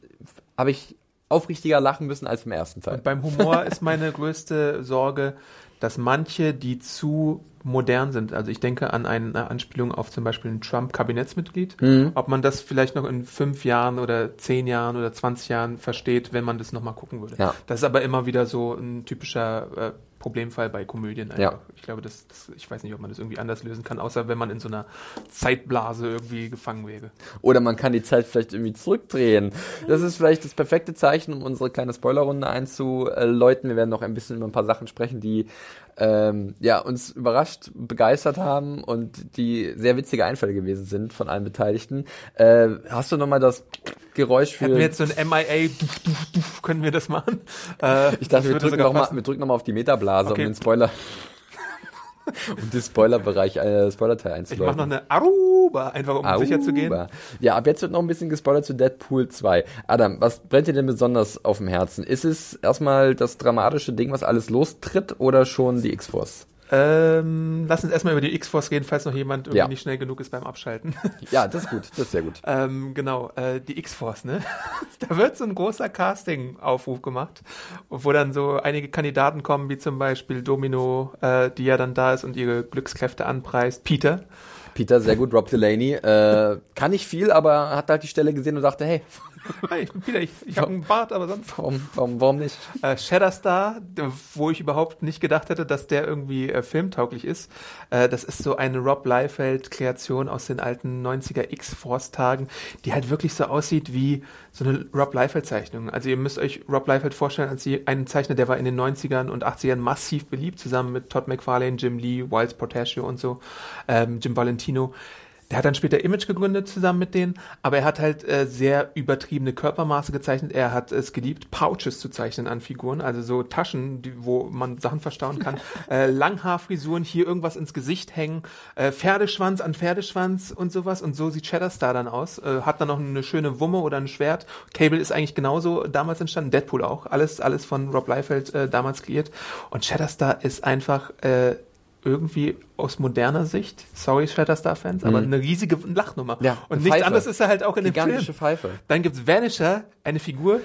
habe ich aufrichtiger lachen müssen als im ersten Teil. Und beim Humor ist meine größte Sorge, dass manche, die zu modern sind, also ich denke an eine Anspielung auf zum Beispiel ein Trump-Kabinettsmitglied, Mhm. ob man das vielleicht noch in fünf Jahren oder zehn Jahren oder 20 Jahren versteht, wenn man das nochmal gucken würde. Ja. Das ist aber immer wieder so ein typischer äh, Problemfall bei Komödien. Einfach. Ja. Ich glaube, das, das, ich weiß nicht, ob man das irgendwie anders lösen kann, außer wenn man in so einer Zeitblase irgendwie gefangen wäre. Oder man kann die Zeit vielleicht irgendwie zurückdrehen. Das ist vielleicht das perfekte Zeichen, um unsere kleine Spoilerrunde einzuläuten. Wir werden noch ein bisschen über ein paar Sachen sprechen, die ähm, ja, uns überrascht, begeistert haben und die sehr witzige Einfälle gewesen sind von allen Beteiligten. Äh, hast du nochmal das Geräusch für... Hätten wir jetzt so ein MIA, duf, duf, duf, können wir das machen? Äh, ich dachte, wir drücken nochmal passen. wir drücken noch mal auf die Metablase, Okay. um den Spoiler... um den Spoilerbereich, äh, Spoilerteil Ich einzuläuten. mache noch eine Aruba, einfach um Auba. sicher zu gehen. Ja, ab jetzt wird noch ein bisschen gespoilert zu Deadpool 2. Adam, was brennt dir denn besonders auf dem Herzen? Ist es erstmal das dramatische Ding, was alles lostritt, oder schon die X-Force? Ähm, lass uns erstmal über die X-Force gehen, falls noch jemand irgendwie Ja. nicht schnell genug ist beim Abschalten. Ja, das ist gut, das ist sehr gut. ähm, genau, äh, die X-Force, ne? da wird so ein großer Casting-Aufruf gemacht, wo dann so einige Kandidaten kommen, wie zum Beispiel Domino, äh, die ja dann da ist und ihre Glückskräfte anpreist. Peter. Peter, sehr gut. Rob Delaney, äh, kann nicht viel, aber hat halt die Stelle gesehen und dachte, hey, Hey, ich bin Peter, ich, ich habe einen Bart, aber sonst warum, warum, warum nicht? Äh, Shatterstar, wo ich überhaupt nicht gedacht hätte, dass der irgendwie äh, filmtauglich ist. Äh, das ist so eine Rob Liefeld-Kreation aus den alten 90er X-Force-Tagen, die halt wirklich so aussieht wie so eine Rob Liefeld-Zeichnung. Also ihr müsst euch Rob Liefeld vorstellen als einen Zeichner, der war in den 90ern und 80ern massiv beliebt, zusammen mit Todd McFarlane, Jim Lee, Wiles Portacio und so, ähm, Jim Valentino. Der hat dann später Image gegründet zusammen mit denen, aber er hat halt äh, sehr übertriebene Körpermaße gezeichnet. Er hat es geliebt, Pouches zu zeichnen an Figuren, also so Taschen, die, wo man Sachen verstauen kann. äh, Langhaarfrisuren, hier irgendwas ins Gesicht hängen, äh, Pferdeschwanz an Pferdeschwanz und sowas. Und so sieht Shatterstar dann aus. Äh, hat dann noch eine schöne Wumme oder ein Schwert. Cable ist eigentlich genauso damals entstanden, Deadpool auch. Alles, alles von Rob Liefeld äh, damals kreiert. Und Shatterstar ist einfach äh, irgendwie aus moderner Sicht, sorry Shatterstar-Fans, aber eine riesige Lachnummer. Mhm. Ja, und nichts Pfeife. anderes ist er halt auch in dem Gigantische Film. Pfeife. Dann gibt's Vanisher, eine Figur,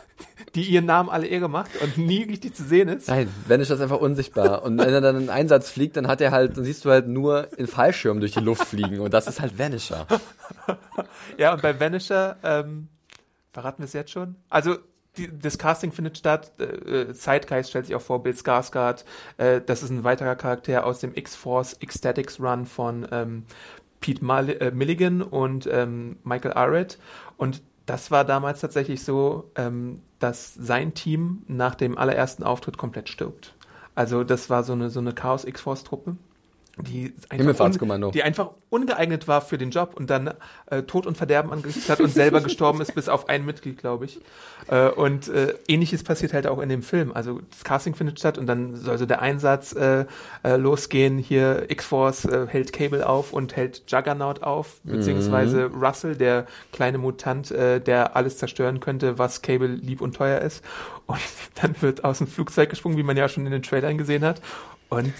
die ihren Namen alle Ehre macht und nie richtig zu sehen ist. Nein, Vanish ist einfach unsichtbar. Und wenn er dann in Einsatz fliegt, dann hat er halt, dann siehst du halt nur in Fallschirm durch die Luft fliegen. Und das ist halt Vanisher. Ja, und bei Vanisher, ähm, verraten wir es jetzt schon? Also, die, das Casting findet statt, äh, Zeitgeist stellt sich auch vor, Bill Skarsgård, äh, das ist ein weiterer Charakter aus dem X-Force Ecstatics Run von ähm, Pete Mal äh, Milligan und ähm, Michael Arrett. Und das war damals tatsächlich so, ähm, dass sein Team nach dem allerersten Auftritt komplett stirbt. Also das war so eine, so eine Chaos-X-Force-Truppe. Die einfach, un, die einfach ungeeignet war für den Job und dann äh, Tod und Verderben angerichtet hat und selber gestorben ist, bis auf ein Mitglied, glaube ich. Äh, und äh, ähnliches passiert halt auch in dem Film. Also das Casting findet statt und dann soll so der Einsatz äh, äh, losgehen. Hier X-Force äh, hält Cable auf und hält Juggernaut auf, beziehungsweise Russell, der kleine Mutant, äh, der alles zerstören könnte, was Cable lieb und teuer ist. Und dann wird aus dem Flugzeug gesprungen, wie man ja schon in den Trailern gesehen hat. Und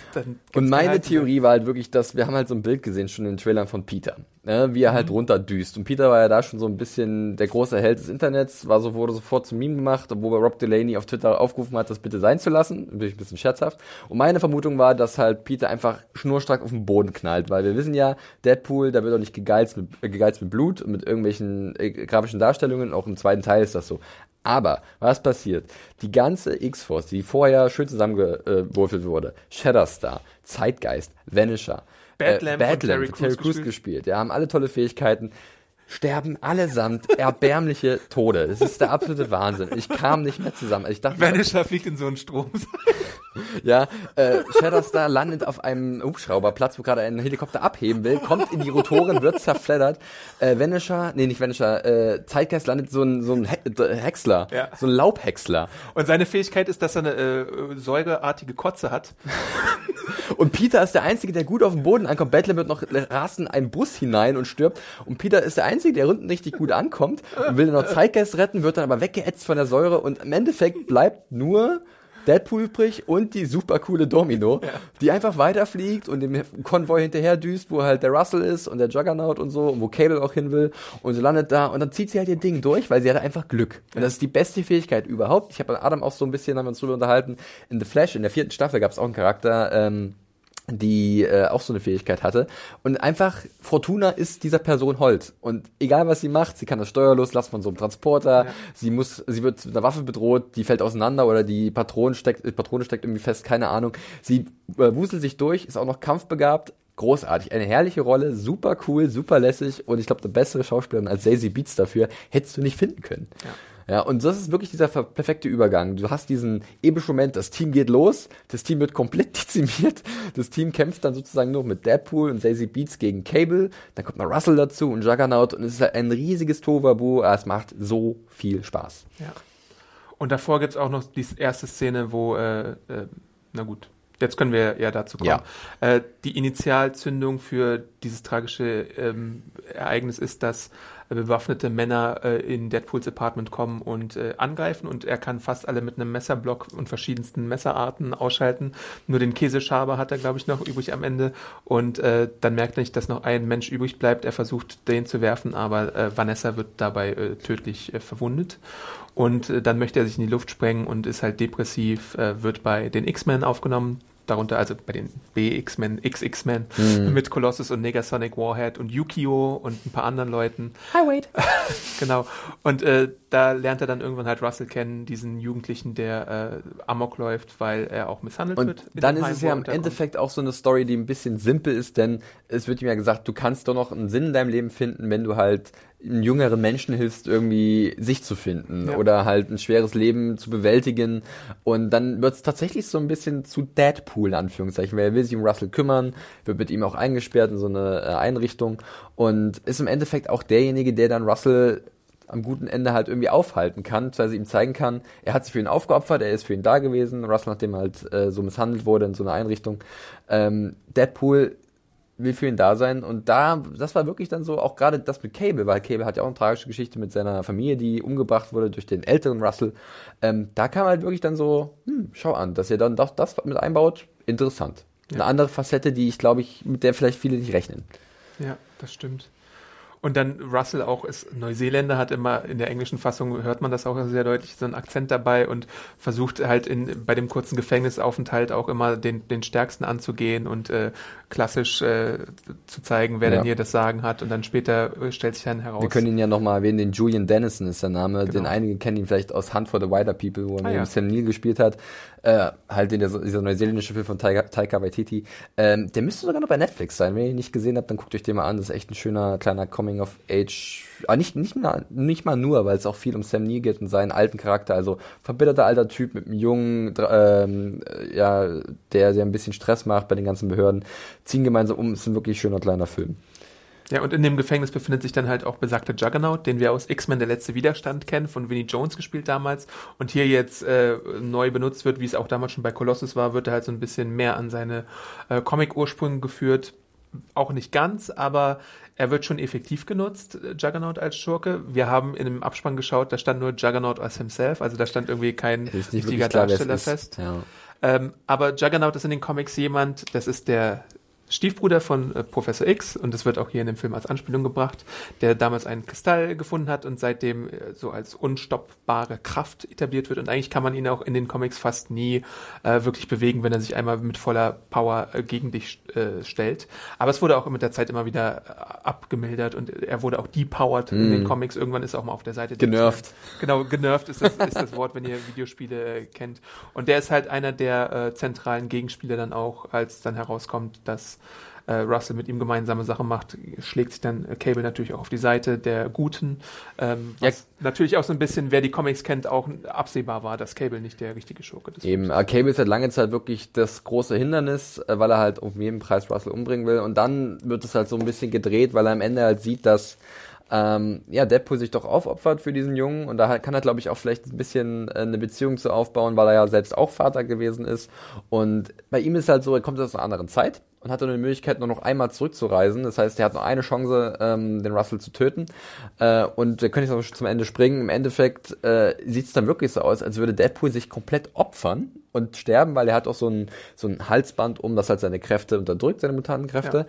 Und meine halt- Theorie war halt wirklich, dass wir haben halt so ein Bild gesehen, schon in den Trailern von Peter. ne, wie er Mhm. halt runterdüst. Und Peter war ja da schon so ein bisschen der große Held des Internets, war so, wurde sofort zum Meme gemacht, wo Rob Delaney auf Twitter aufgerufen hat, das bitte sein zu lassen. Natürlich ein bisschen scherzhaft. Und meine Vermutung war, dass halt Peter einfach schnurstracks auf den Boden knallt, weil wir wissen ja, Deadpool, da wird auch nicht gegeizt mit, äh, gegeizt mit Blut und mit irgendwelchen äh, grafischen Darstellungen, auch im zweiten Teil ist das so. Aber was passiert? Die ganze X-Force, die vorher schön zusammengewürfelt wurde, Shatterstar, Zeitgeist, Vanisher, Badlamp äh, Terry Terry Crews gespielt. gespielt. Ja, haben alle tolle Fähigkeiten. Sterben allesamt erbärmliche Tode. Es ist der absolute Wahnsinn. Ich kam nicht mehr zusammen. Ich dachte, Vanisher fliegt in so einen Strom. ja, äh, Shatterstar landet auf einem Hubschrauberplatz, wo gerade ein Helikopter abheben will, kommt in die Rotoren, wird zerfleddert. Äh, Vanisher, nee, nicht Vanisher, äh, Zeitgeist landet so ein, so ein He äh, Häcksler, Ja. so ein Laubhäcksler. Und seine Fähigkeit ist, dass er eine äh, säureartige Kotze hat. Und Peter ist der Einzige, der gut auf den Boden ankommt. Battler wird noch rast in einen Bus hinein und stirbt. Und Peter ist der Einzige, der unten richtig gut ankommt und will dann noch Zeitgeist retten, wird dann aber weggeätzt von der Säure. Und im Endeffekt bleibt nur Deadpool übrig und die super coole Domino, die einfach weiterfliegt und dem Konvoi hinterher düst, wo halt der Russell ist und der Juggernaut und so und wo Cable auch hin will und sie landet da und dann zieht sie halt ihr Ding durch, weil sie hat einfach Glück. Und das ist die beste Fähigkeit überhaupt. Ich habe mit Adam auch so ein bisschen, haben wir uns drüber unterhalten, in The Flash, in der vierten Staffel gab es auch einen Charakter, ähm, die äh, auch so eine Fähigkeit hatte. Und einfach, Fortuna ist dieser Person Hold. Und egal was sie macht, sie kann das Steuer loslassen von so einem Transporter, sie muss, sie wird mit einer Waffe bedroht, die fällt auseinander oder die Patrone steckt, die Patrone steckt irgendwie fest, keine Ahnung. Sie äh, wuselt sich durch, ist auch noch kampfbegabt. Großartig, eine herrliche Rolle, super cool, super lässig und ich glaube, eine bessere Schauspielerin als Daisy Beats dafür hättest du nicht finden können. Ja. Ja, und das ist wirklich dieser perfekte Übergang. Du hast diesen epischen Moment, das Team geht los, das Team wird komplett dezimiert, das Team kämpft dann sozusagen nur mit Deadpool und Daisy Beats gegen Cable, dann kommt noch Russell dazu und Juggernaut und es ist halt ein riesiges aber es macht so viel Spaß. Ja. Und davor gibt's auch noch die erste Szene, wo, äh, äh, na gut, jetzt können wir ja dazu kommen. Ja. Äh, die Initialzündung für dieses tragische ähm, Ereignis ist, dass bewaffnete Männer äh, in Deadpools Apartment kommen und äh, angreifen und er kann fast alle mit einem Messerblock und verschiedensten Messerarten ausschalten. Nur den Käseschaber hat er, glaube ich, noch übrig am Ende und äh, dann merkt er nicht, dass noch ein Mensch übrig bleibt. Er versucht, den zu werfen, aber äh, Vanessa wird dabei äh, tödlich äh, verwundet. Und äh, dann möchte er sich in die Luft sprengen und ist halt depressiv, äh, wird bei den X-Men aufgenommen. Darunter also bei den B-X-Men, X-X-Men mit Colossus und Negasonic Warhead und Yukio und ein paar anderen Leuten. Hi, Wade. Genau. Und äh, da lernt er dann irgendwann halt Russell kennen, diesen Jugendlichen, der äh, Amok läuft, weil er auch misshandelt Und wird. dann ist Heim, es ja im. Endeffekt auch so eine Story, die ein bisschen simpel ist, denn es wird ihm ja gesagt, du kannst doch noch einen Sinn in deinem Leben finden, wenn du halt jüngeren Menschen hilfst, irgendwie sich zu finden Ja. oder halt ein schweres Leben zu bewältigen. Und dann wird es tatsächlich so ein bisschen zu Deadpool, in Anführungszeichen, weil er will sich um Russell kümmern, wird mit ihm auch eingesperrt in so eine äh, Einrichtung und ist im Endeffekt auch derjenige, der dann Russell am guten Ende halt irgendwie aufhalten kann, weil sie ihm zeigen kann, er hat sich für ihn aufgeopfert, er ist für ihn da gewesen, Russell, nachdem er halt äh, so misshandelt wurde in so einer Einrichtung. Ähm, Deadpool will für ihn da sein und da, das war wirklich dann so, auch gerade das mit Cable, weil Cable hat ja auch eine tragische Geschichte mit seiner Familie, die umgebracht wurde durch den älteren Russell. Ähm, da kam halt wirklich dann so, hm, schau an, dass ihr dann doch das mit einbaut, interessant. Eine andere Facette, die ich glaube ich, mit der vielleicht viele nicht rechnen. Ja, das stimmt. Und dann Russell auch ist Neuseeländer, hat immer in der englischen Fassung hört man das auch sehr deutlich, so einen Akzent dabei und versucht halt in, bei dem kurzen Gefängnisaufenthalt auch immer den, den Stärksten anzugehen und äh, klassisch äh, zu zeigen, wer Ja. denn hier das Sagen hat. Und dann später äh, stellt sich dann heraus. Wir können ihn ja nochmal erwähnen, den Julian Dennison ist der Name, den Genau. einige kennen ihn vielleicht aus Hunt for the Wider People, wo er Ah, mit ja. Sam Neill gespielt hat. Äh, halt in der, dieser neuseeländische Film von Taika, Taika Waititi. Ähm, der müsste sogar noch bei Netflix sein. Wenn ihr ihn nicht gesehen habt, dann guckt euch den mal an. Das ist echt ein schöner kleiner Coming of Age. Aber nicht, nicht, mal, nicht mal nur, weil es auch viel um Sam Neill geht und seinen alten Charakter. Also verbitterter alter Typ mit einem jungen, ähm, äh, ja, der, der ein bisschen Stress macht bei den ganzen Behörden. Ziehen gemeinsam um. Ist ein wirklich schöner kleiner Film. Ja, und in dem Gefängnis befindet sich dann halt auch besagter Juggernaut, den wir aus X-Men der letzte Widerstand kennen, von Vinnie Jones gespielt damals. Und hier jetzt äh, neu benutzt wird, wie es auch damals schon bei Colossus war, wird er halt so ein bisschen mehr an seine äh, Comic-Ursprünge geführt. Auch nicht ganz, aber er wird schon effektiv genutzt, äh, Juggernaut als Schurke. Wir haben in dem Abspann geschaut, da stand nur Juggernaut as himself, also da stand irgendwie kein es Darsteller fest. Ja. Ähm, aber Juggernaut ist in den Comics jemand, das ist der Stiefbruder von äh, Professor X und das wird auch hier in dem Film als Anspielung gebracht, der damals einen Kristall gefunden hat und seitdem äh, so als unstoppbare Kraft etabliert wird und eigentlich kann man ihn auch in den Comics fast nie äh, wirklich bewegen, wenn er sich einmal mit voller Power äh, gegen dich äh, stellt. Aber es wurde auch mit der Zeit immer wieder äh, abgemildert und er wurde auch depowered in den Comics. Irgendwann ist er auch mal auf der Seite. der-. Genervt. Genau, genervt ist das, ist das Wort, wenn ihr Videospiele kennt. Und der ist halt einer der zentralen Gegenspieler dann auch, als dann herauskommt, dass äh, Russell mit ihm gemeinsame Sachen macht, schlägt sich dann äh, Cable natürlich auch auf die Seite der Guten. Ähm, Ja. was natürlich auch so ein bisschen, wer die Comics kennt, auch absehbar war, dass Cable nicht der richtige Schurke ist. Eben, äh, Cable ist halt lange Zeit wirklich das große Hindernis, äh, weil er halt um jeden Preis Russell umbringen will. Und dann wird es halt so ein bisschen gedreht, weil er am Ende halt sieht, dass ähm, ja, Deadpool sich doch aufopfert für diesen Jungen und da kann er, glaube ich, auch vielleicht ein bisschen äh, eine Beziehung zu aufbauen, weil er ja selbst auch Vater gewesen ist. Und bei ihm ist halt so, er kommt aus einer anderen Zeit und hat dann die Möglichkeit, nur noch einmal zurückzureisen. Das heißt, er hat nur eine Chance, ähm, den Russell zu töten. Äh, und wir können jetzt auch schon zum Ende springen. Im Endeffekt äh, sieht es dann wirklich so aus, als würde Deadpool sich komplett opfern und sterben, weil er hat auch so ein, so ein Halsband um, das halt seine Kräfte unterdrückt, seine Mutantenkräfte. Ja.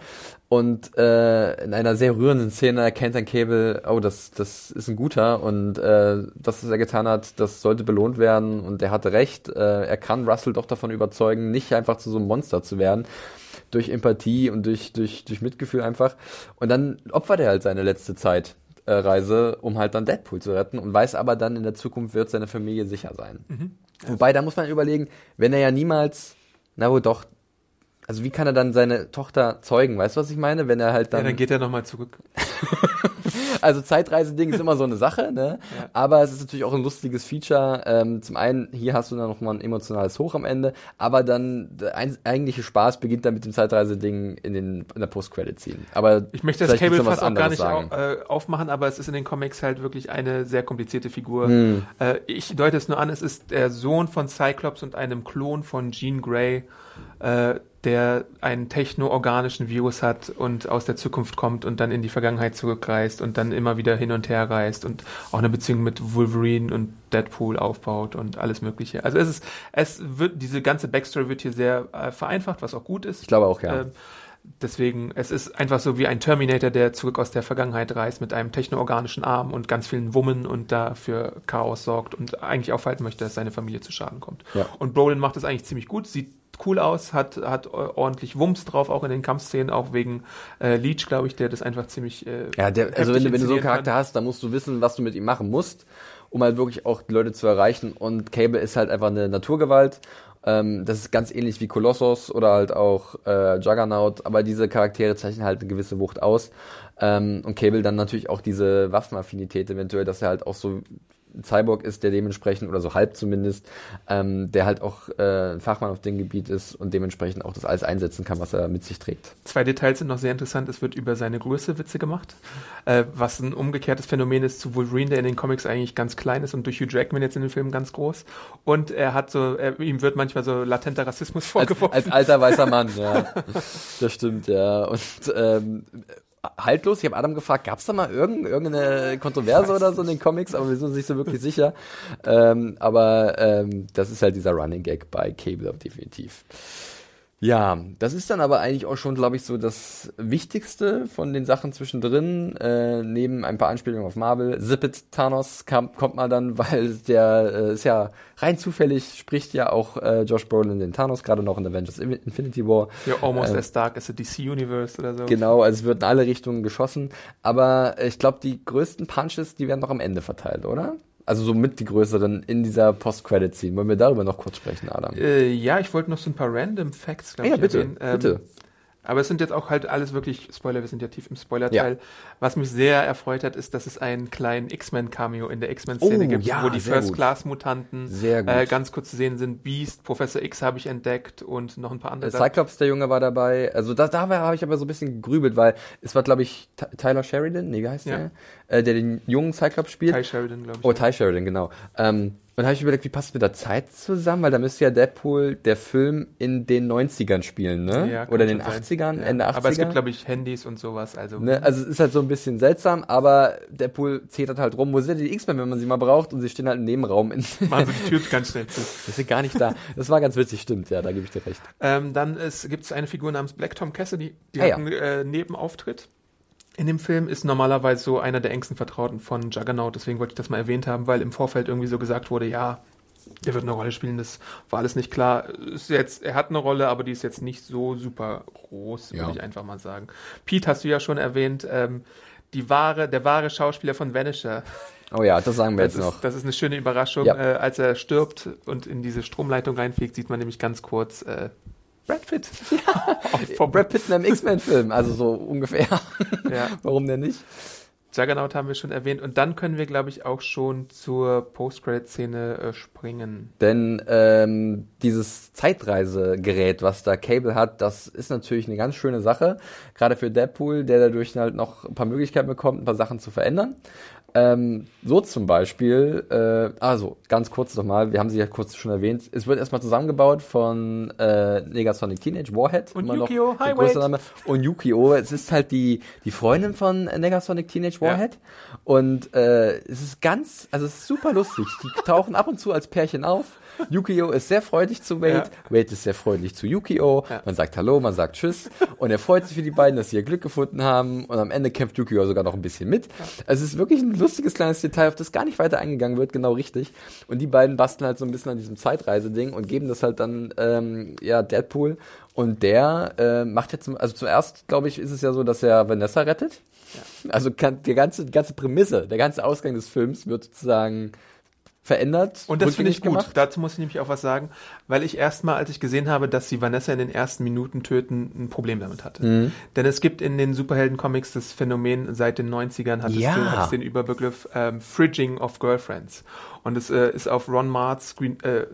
Und äh, in einer sehr rührenden Szene erkennt dann Cable, oh, das, das ist ein guter und äh, das, was er getan hat, das sollte belohnt werden und er hatte recht. Äh, er kann Russell doch davon überzeugen, nicht einfach zu so einem Monster zu werden. Durch Empathie und durch, durch, durch Mitgefühl einfach. Und dann opfert er halt seine letzte Zeit. äh, Reise, um halt dann Deadpool zu retten und weiß aber dann in der Zukunft wird seine Familie sicher sein. Wobei, da muss man überlegen, wenn er ja niemals, na wohl doch, also wie kann er dann seine Tochter zeugen? Weißt du, was ich meine? Wenn er halt Ja, dann, dann geht er nochmal zurück. also Zeitreise-Ding ist immer so eine Sache, ne? Ja. Aber es ist natürlich auch ein lustiges Feature. Ähm, zum einen, hier hast du dann nochmal ein emotionales Hoch am Ende, aber dann der eigentliche Spaß beginnt dann mit dem Zeitreise-Ding in, den, in der Post-Credit-Scene. Aber Ich möchte das Cable fast auch gar nicht au äh, aufmachen, aber es ist in den Comics halt wirklich eine sehr komplizierte Figur. Hm. Äh, ich deute es nur an, es ist der Sohn von Cyclops und einem Klon von Jean Grey, äh, der einen techno-organischen Virus hat und aus der Zukunft kommt und dann in die Vergangenheit zurückreist und dann immer wieder hin und her reist und auch eine Beziehung mit Wolverine und Deadpool aufbaut und alles Mögliche. Also es ist, es wird, diese ganze Backstory wird hier sehr äh, vereinfacht, was auch gut ist. Ich glaube auch, ja. Ähm, Deswegen, es ist einfach so wie ein Terminator, der zurück aus der Vergangenheit reist mit einem technoorganischen Arm und ganz vielen Wummen und dafür Chaos sorgt und eigentlich aufhalten möchte, dass seine Familie zu Schaden kommt. Ja. Und Brolin macht das eigentlich ziemlich gut, sieht cool aus, hat, hat ordentlich Wumms drauf, auch in den Kampfszenen, auch wegen äh, Leech, glaube ich, der das einfach ziemlich äh, Ja, der, also wenn du, wenn du so einen Charakter kann. hast, dann musst du wissen, was du mit ihm machen musst, um halt wirklich auch die Leute zu erreichen. Und Cable ist halt einfach eine Naturgewalt. Ähm, das ist ganz ähnlich wie Kolossos oder halt auch äh, Juggernaut, aber diese Charaktere zeichnen halt eine gewisse Wucht aus. Ähm, und Cable dann natürlich auch diese Waffenaffinität eventuell, dass er halt auch so Cyborg ist, der dementsprechend, oder so halb zumindest, ähm, der halt auch äh, ein Fachmann auf dem Gebiet ist und dementsprechend auch das alles einsetzen kann, was er mit sich trägt. Zwei Details sind noch sehr interessant. Es wird über seine Größe Witze gemacht, äh, was ein umgekehrtes Phänomen ist zu Wolverine, der in den Comics eigentlich ganz klein ist und durch Hugh Jackman jetzt in den Filmen ganz groß. Und er hat so, er, ihm wird manchmal so latenter Rassismus als, vorgeworfen. als alter weißer Mann, ja. Das stimmt, ja. Und ähm, haltlos, ich habe Adam gefragt, gab es da mal irgend, irgendeine Kontroverse oder so in den Comics, aber wir sind uns nicht so wirklich sicher. Ähm, aber ähm, das ist halt dieser Running Gag bei Cable definitiv. Ja, das ist dann aber eigentlich auch schon, glaube ich, so das Wichtigste von den Sachen zwischendrin. Äh, neben ein paar Anspielungen auf Marvel. Zippet Thanos kam, kommt mal dann, weil der äh, ist ja rein zufällig, spricht ja auch äh, Josh Brolin den Thanos, gerade noch in Avengers Infinity War. Ja, almost Ähm, as dark as the DC Universe oder so. Genau, also es wird in alle Richtungen geschossen. Aber ich glaube, die größten Punches, die werden noch am Ende verteilt, oder? Also so mit die größeren in dieser Post-Credit-Scene. Wollen wir darüber noch kurz sprechen, Adam? Äh, ja, ich wollte noch so ein paar random Facts, glaube Ja, ich, bitte, erwähnen. Ähm, bitte. Aber es sind jetzt auch halt alles wirklich Spoiler, wir sind ja tief im Spoiler-Teil. Ja. Was mich sehr erfreut hat, ist, dass es einen kleinen X-Men-Cameo in der X-Men-Szene Oh, gibt, ja, wo die. First-Class-Mutanten äh, ganz kurz zu sehen sind. Beast, Professor X habe ich entdeckt und noch ein paar andere. Der Cyclops, der Junge, war dabei. Also da, da habe ich aber so ein bisschen gegrübelt, weil es war, glaube ich, Ty- Tyler Sheridan, nee, wie heißt Ja. der? Äh, der den jungen Cyclops spielt. Ty Sheridan, glaube ich. Oh, Ty Sheridan, genau. Ähm, Und habe ich überlegt, wie passt mit der Zeit zusammen? Weil da müsste ja Deadpool der Film in den 90ern spielen, ne? Ja, Oder in den schon sein. 80ern, Ja. Ende 80er. Aber es gibt, glaube ich, Handys und sowas. Also Ne, also es ist halt so ein bisschen seltsam, aber Deadpool zetert halt rum. Wo sind die X-Men, wenn man sie mal braucht? Und sie stehen halt im Nebenraum. In, machen sie die Tür ganz schnell zu. die sind gar nicht da. Das war ganz witzig, stimmt, ja, da gebe ich dir recht. Ähm, dann gibt es eine Figur namens Black Tom Cassidy, die Ah, hat ja. einen äh, Nebenauftritt. In dem Film ist normalerweise so einer der engsten Vertrauten von Juggernaut, deswegen wollte ich das mal erwähnt haben, weil im Vorfeld irgendwie so gesagt wurde, ja, der wird eine Rolle spielen, das war alles nicht klar. Ist jetzt, er hat eine Rolle, aber die ist jetzt nicht so super groß, Ja. würde ich einfach mal sagen. Pete hast du ja schon erwähnt, ähm, die wahre, der wahre Schauspieler von Vanisher. Oh ja, das sagen wir Das jetzt noch. ist, das ist eine schöne Überraschung. Ja. Äh, als er stirbt und in diese Stromleitung reinfliegt, sieht man nämlich ganz kurz äh, Brad Pitt. Vor Brad Pitt in einem X-Men-Film, also so ungefähr. Ja. Warum denn nicht? Juggernaut haben wir schon erwähnt. Und dann können wir, glaube ich, auch schon zur Post-Credit-Szene äh, springen. Denn ähm, dieses Zeitreisegerät, was da Cable hat, das ist natürlich eine ganz schöne Sache. Gerade für Deadpool, der dadurch halt noch ein paar Möglichkeiten bekommt, ein paar Sachen zu verändern. Ähm, so zum Beispiel, äh, also ganz kurz nochmal, wir haben sie ja kurz schon erwähnt, es wird erstmal zusammengebaut von äh, Negasonic Teenage Warhead. Und immer noch Yukio größte Name. Und Yukio, es ist halt die, die Freundin von Negasonic Teenage Warhead. Und äh, es ist ganz, also es ist super lustig. Die tauchen ab und zu als Pärchen auf. Yukio ist sehr freundlich zu Wade. Ja. Wade ist sehr freundlich zu Yukio. Ja. Man sagt Hallo, man sagt Tschüss. Und er freut sich für die beiden, dass sie ihr Glück gefunden haben. Und am Ende kämpft Yukio sogar noch ein bisschen mit. Also es ist wirklich ein lustiges kleines Detail, auf das gar nicht weiter eingegangen wird, genau richtig. Und die beiden basteln halt so ein bisschen an diesem Zeitreiseding und geben das halt dann ähm, ja Deadpool. Und der äh, macht jetzt, also zuerst, glaube ich, ist es ja so, dass er Vanessa rettet. Also kann, die ganze, die ganze Prämisse, der ganze Ausgang des Films wird sozusagen verändert. Und das finde ich gut. gemacht. Dazu muss ich nämlich auch was sagen, weil ich erstmal, als ich gesehen habe, dass sie Vanessa in den ersten Minuten töten, ein Problem damit hatte. Mhm. Denn es gibt in den Superhelden-Comics das Phänomen, seit den 90ern hat, Ja. es, den, hat den Überbegriff ähm, Fridging of Girlfriends. Und es äh, ist auf Ron Marts Green, äh, äh,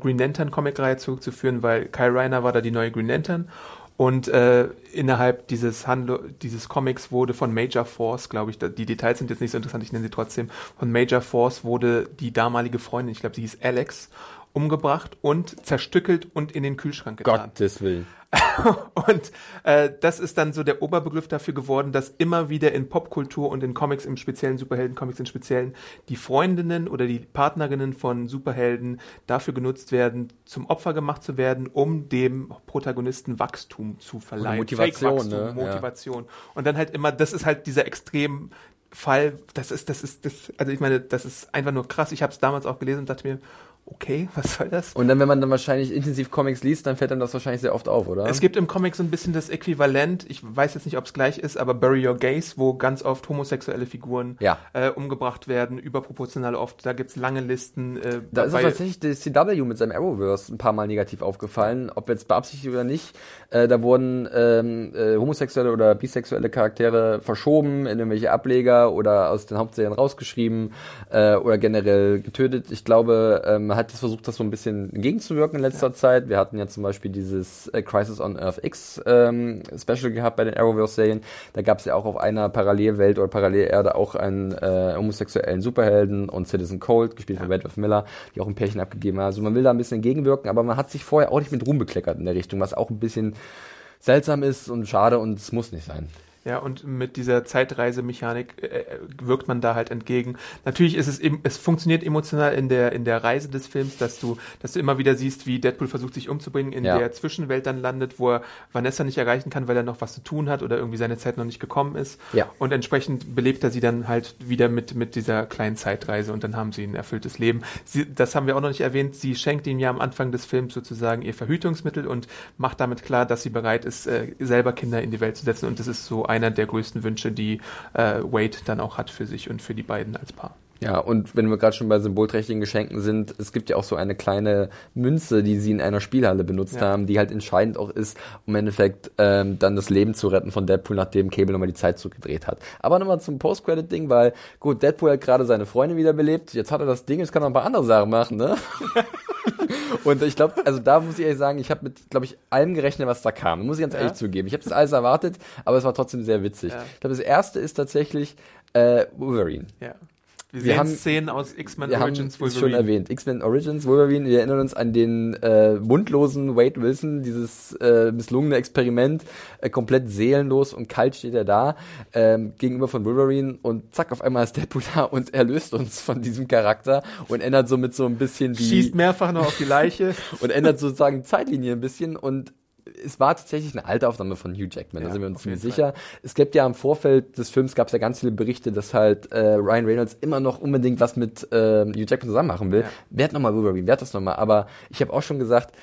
Green Lantern Comic-Reihe zurückzuführen, weil Kyle Reiner war da die neue Green Lantern. Und äh, innerhalb dieses Handel, dieses Comics wurde von Major Force, glaube ich, da, die Details sind jetzt nicht so interessant, ich nenne sie trotzdem, von Major Force wurde die damalige Freundin, ich glaube, sie hieß Alex, umgebracht und zerstückelt und in den Kühlschrank getan. Gottes Willen. Und äh, das ist dann so der Oberbegriff dafür geworden, dass immer wieder in Popkultur und in Comics im speziellen, Superhelden-Comics im speziellen, die Freundinnen oder die Partnerinnen von Superhelden dafür genutzt werden, zum Opfer gemacht zu werden, um dem Protagonisten Wachstum zu verleihen. Motivation, Fake-Wachstum, ne? Ja. Motivation. Und dann halt immer, das ist halt dieser extrem Fall, das ist, das ist, das, also ich meine, das ist einfach nur krass. Ich habe es damals auch gelesen und dachte mir, okay, was soll das? Und dann, wenn man dann wahrscheinlich intensiv Comics liest, dann fällt einem das wahrscheinlich sehr oft auf, oder? Es gibt im Comic so ein bisschen das Äquivalent, ich weiß jetzt nicht, ob es gleich ist, aber Bury Your Gaze, wo ganz oft homosexuelle Figuren Ja. äh, umgebracht werden, überproportional oft. Da gibt's lange Listen. Äh, da ist tatsächlich das CW mit seinem Arrowverse ein paar Mal negativ aufgefallen, ob jetzt beabsichtigt oder nicht. Äh, da wurden ähm, äh, homosexuelle oder bisexuelle Charaktere verschoben in irgendwelche Ableger oder aus den Hauptserien rausgeschrieben äh, oder generell getötet. Ich glaube, ähm, man hat das versucht, das so ein bisschen entgegenzuwirken in letzter Zeit. Wir hatten ja zum Beispiel dieses äh, Crisis on Earth X ähm, Special gehabt bei den Arrowverse-Serien. Da gab es ja auch auf einer Parallelwelt oder Parallelerde auch einen äh, homosexuellen Superhelden und Citizen Cold, gespielt von Redworth Miller, die auch ein Pärchen abgegeben haben. Also man will da ein bisschen entgegenwirken, aber man hat sich vorher auch nicht mit Ruhm bekleckert in der Richtung, was auch ein bisschen seltsam ist und schade und es muss nicht sein. Ja, und mit dieser Zeitreisemechanik äh, wirkt man da halt entgegen. Natürlich ist es eben, es funktioniert emotional in der in der Reise des Films, dass du dass du immer wieder siehst, wie Deadpool versucht sich umzubringen, in Ja. der Zwischenwelt dann landet, wo er Vanessa nicht erreichen kann, weil er noch was zu tun hat oder irgendwie seine Zeit noch nicht gekommen ist. Ja. Und entsprechend belebt er sie dann halt wieder mit mit dieser kleinen Zeitreise und dann haben sie ein erfülltes Leben. Sie, das haben wir auch noch nicht erwähnt. Sie schenkt ihm ja am Anfang des Films sozusagen ihr Verhütungsmittel und macht damit klar, dass sie bereit ist, äh, selber Kinder in die Welt zu setzen. Und das ist so einer der größten Wünsche, die äh, Wade dann auch hat für sich und für die beiden als Paar. Ja, und wenn wir gerade schon bei symbolträchtigen Geschenken sind, es gibt ja auch so eine kleine Münze, die sie in einer Spielhalle benutzt Ja. haben, die halt entscheidend auch ist, um im Endeffekt ähm, dann das Leben zu retten von Deadpool, nachdem Cable nochmal die Zeit zurückgedreht hat. Aber nochmal zum Post-Credit-Ding, weil gut, Deadpool hat gerade seine Freunde wiederbelebt, jetzt hat er das Ding, jetzt kann er noch ein paar andere Sachen machen, ne? und ich glaube, also da muss ich ehrlich sagen, ich habe mit, glaube ich, allem gerechnet, was da kam. Muss ich ganz Ja. ehrlich zugeben. Ich habe das alles erwartet, aber es war trotzdem sehr witzig. Ja. Ich glaube, das erste ist tatsächlich äh, Wolverine. Ja. Wir, Wir sehen haben- Szenen aus X-Men Origins es schon Wolverine. erwähnt. X-Men Origins Wolverine. Wir erinnern uns an den äh, mundlosen Wade Wilson, dieses äh, misslungene Experiment. Äh, komplett seelenlos und kalt steht er da ähm, gegenüber von Wolverine und zack, auf einmal ist Deadpool da und er löst uns von diesem Charakter und ändert somit so ein bisschen die Schießt mehrfach noch auf die Leiche. und ändert sozusagen die Zeitlinie ein bisschen und es war tatsächlich eine alte Aufnahme von Hugh Jackman, da Ja, sind wir uns ziemlich sicher. Es gibt ja im Vorfeld des Films gab es ja ganz viele Berichte, dass halt äh, Ryan Reynolds immer noch unbedingt was mit äh, Hugh Jackman zusammen machen will. Ja. Wer hat nochmal Wolverine, wer hat das nochmal? Aber ich habe auch schon gesagt,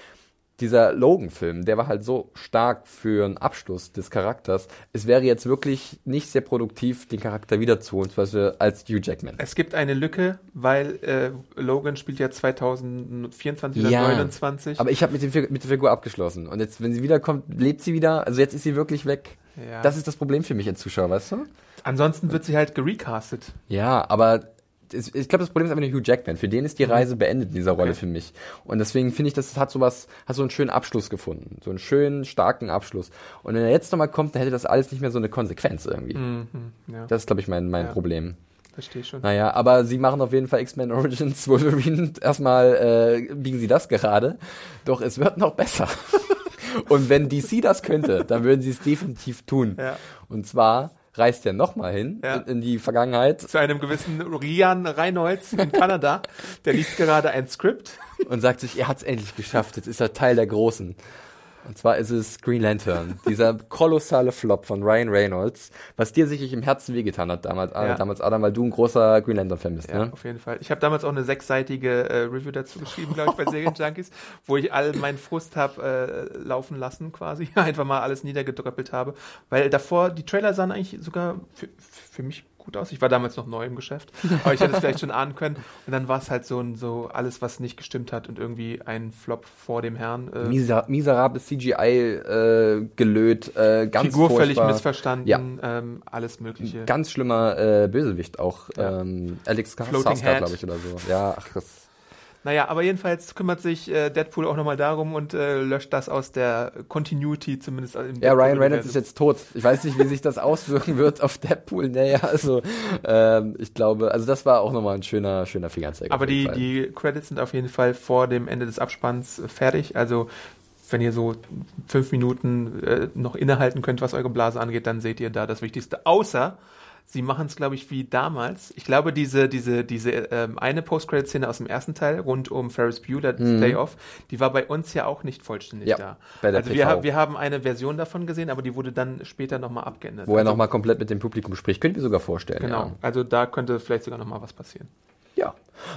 dieser Logan-Film, der war halt so stark für einen Abschluss des Charakters. Es wäre jetzt wirklich nicht sehr produktiv, den Charakter wiederzuholen, zum Beispiel als Hugh Jackman. Es gibt eine Lücke, weil äh, Logan spielt ja 2024 oder Ja. 29. Aber ich habe mit, dem mit der Figur abgeschlossen. Und jetzt, wenn sie wiederkommt, lebt sie wieder. Also jetzt ist sie wirklich weg. Ja. Das ist das Problem für mich als Zuschauer, weißt du? Ansonsten wird sie halt gerecastet. Ja, aber ich glaube, das Problem ist einfach nur Hugh Jackman. Für den ist die Reise beendet in dieser Rolle Mhm. Okay. für mich. Und deswegen finde ich, das hat sowas, hat so einen schönen Abschluss gefunden. So einen schönen, starken Abschluss. Und wenn er jetzt nochmal kommt, dann hätte das alles nicht mehr so eine Konsequenz irgendwie. Mhm, ja, Das ist, glaube ich, mein, mein Ja. Problem. verstehe schon. Naja, aber sie machen auf jeden Fall X-Men Origins Wolverine. Erstmal äh, biegen sie das gerade. Doch es wird noch besser. Und wenn DC das könnte, dann würden sie es definitiv tun. Ja. Und zwar reist er nochmal hin Ja. in, in die Vergangenheit Zu einem gewissen Rian Reinholz in Kanada. Der liest gerade ein Skript. und sagt sich, er hat es endlich geschafft. Jetzt ist er Teil der Großen. Und zwar ist es Green Lantern, dieser kolossale Flop von Ryan Reynolds, was dir sicherlich im Herzen wehgetan hat damals, Ja. damals Adam, weil du ein großer Green Lantern-Fan bist. Ja, Ne? auf jeden Fall. Ich habe damals auch eine sechsseitige äh, Review dazu geschrieben, glaube ich, bei Serienjunkies, wo ich all meinen Frust habe äh, laufen lassen quasi. Einfach mal alles niedergedröppelt habe. Weil davor, die Trailer sahen eigentlich sogar für, für mich gut aus. Ich war damals noch neu im Geschäft, aber ich hätte es vielleicht schon ahnen können. Und dann war es halt so ein so alles, was nicht gestimmt hat und irgendwie ein Flop vor dem Herrn. Äh, Miser miserables CGI äh, gelöt, äh, ganz Figur völlig furchtbar. missverstanden, Ja. ähm, alles Mögliche. Ganz schlimmer äh, Bösewicht auch. Ähm, Alex Skarsgård, glaube ich, oder so. Ja, ach, das, Naja, aber jedenfalls kümmert sich äh, Deadpool auch nochmal darum und äh, löscht das aus der Continuity, zumindest im ja, Ryan Reynolds ist jetzt tot. Ich weiß nicht, wie sich das auswirken wird auf Deadpool. Naja, also ähm, ich glaube, also das war auch nochmal ein schöner, schöner Fingerzeig. Aber die, Fall. die Credits sind auf jeden Fall vor dem Ende des Abspanns fertig. Also wenn ihr so fünf Minuten äh, noch innehalten könnt, was eure Blase angeht, dann seht ihr da das Wichtigste. Außer sie machen es, glaube ich, wie damals. Ich glaube, diese, diese, diese ähm, eine Post-Credit-Szene aus dem ersten Teil rund um Ferris Bueller Day Off, die war bei uns ja auch nicht vollständig Mhm. Ja, da. bei der also wir, PV. ha- wir haben eine Version davon gesehen, aber die wurde dann später nochmal abgeändert. wo er also, nochmal komplett mit dem Publikum spricht. Könnt ihr sogar vorstellen. Genau. Ja. Also da könnte vielleicht sogar nochmal was passieren. Ja.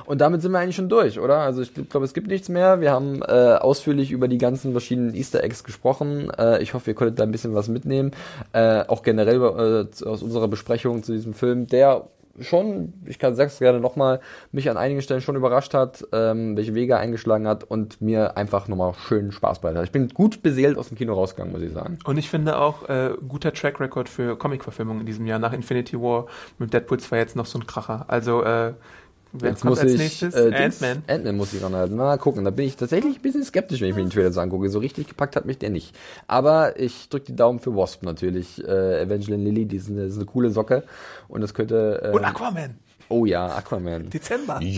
Und damit sind wir eigentlich schon durch, oder? Also ich glaube, es gibt nichts mehr. Wir haben äh, ausführlich über die ganzen verschiedenen Easter Eggs gesprochen. Äh, ich hoffe, ihr konntet da ein bisschen was mitnehmen. Äh, auch generell äh, aus unserer Besprechung zu diesem Film, der schon, ich kann sag's gerne nochmal, mich an einigen Stellen schon überrascht hat, ähm, welche Wege eingeschlagen hat und mir einfach nochmal schön Spaß bereitet hat. Ich bin gut beseelt aus dem Kino rausgegangen, muss ich sagen. Und ich finde auch äh, guter Track Record für Comic-Verfilmungen in diesem Jahr. Nach Infinity War mit Deadpool 2 jetzt noch so ein Kracher. Also, äh, wer Jetzt kommt muss als ich, nächstes? äh, Ant-Man. Ant-Man muss ich ranhalten. Mal gucken. Da bin ich tatsächlich ein bisschen skeptisch, wenn ich mir den Trailer so angucke. So richtig gepackt hat mich der nicht. Aber ich drücke die Daumen für Wasp natürlich. Äh, Evangeline Lilly, die ist eine, ist eine coole Socke. Und das könnte. Äh, Und Aquaman. oh ja, Aquaman. Dezember.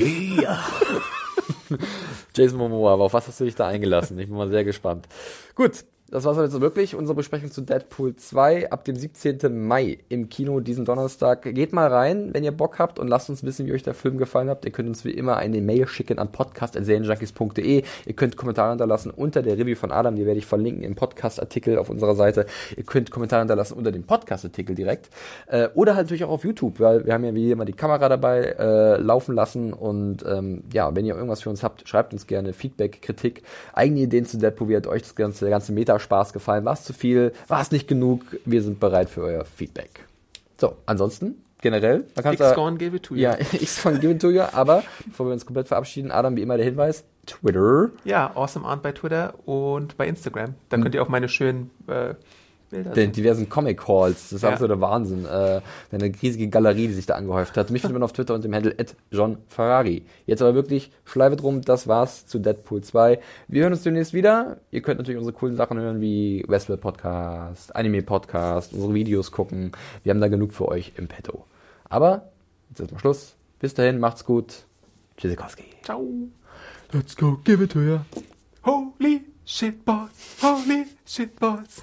Jason Momoa, aber auf was hast du dich da eingelassen? Ich bin mal sehr gespannt. Gut, das war's jetzt wirklich. Unsere Besprechung zu Deadpool 2 ab dem 17. Mai im Kino diesen Donnerstag. Geht mal rein, wenn ihr Bock habt und lasst uns wissen, wie euch der Film gefallen hat. Ihr könnt uns wie immer eine Mail schicken an podcast.serienjunkies.de. Ihr könnt Kommentare hinterlassen unter der Review von Adam, die werde ich verlinken im Podcast-Artikel auf unserer Seite. Ihr könnt Kommentare hinterlassen unter dem Podcast-Artikel direkt. Äh, oder halt natürlich auch auf YouTube, weil wir haben ja wie immer die Kamera dabei äh, laufen lassen. Und ähm, ja, wenn ihr irgendwas für uns habt, schreibt uns gerne Feedback, Kritik, eigene Ideen zu Deadpool. Wie hat euch das ganze, der ganze Meta-Spaß gefallen? War es zu viel? War es nicht genug? Wir sind bereit für euer Feedback. So, ansonsten generell, man kann X-Gone gave it to you. ja, X von Give It To You, aber bevor wir uns komplett verabschieden, Adam, wie immer der Hinweis, Twitter. Ja, Awesome Arndt bei Twitter und bei Instagram. Da könnt ihr auch meine schönen äh, Bilder den diversen Comic Halls. Das ist Ja. absoluter Wahnsinn. Äh, eine riesige Galerie, die sich da angehäuft hat. Mich findet man auf Twitter unter dem Handle John Ferrari. Jetzt aber wirklich Schleife drum, das war's zu Deadpool 2. Wir hören uns demnächst wieder. Ihr könnt natürlich unsere coolen Sachen hören, wie Westworld Podcast, Anime Podcast, unsere Videos gucken. Wir haben da genug für euch im Petto. Aber, jetzt ist mal Schluss. Bis dahin, macht's gut. Tschüssikowski. Ciao. Let's go, give it to ya. Holy shit, boss. Holy shit, boss.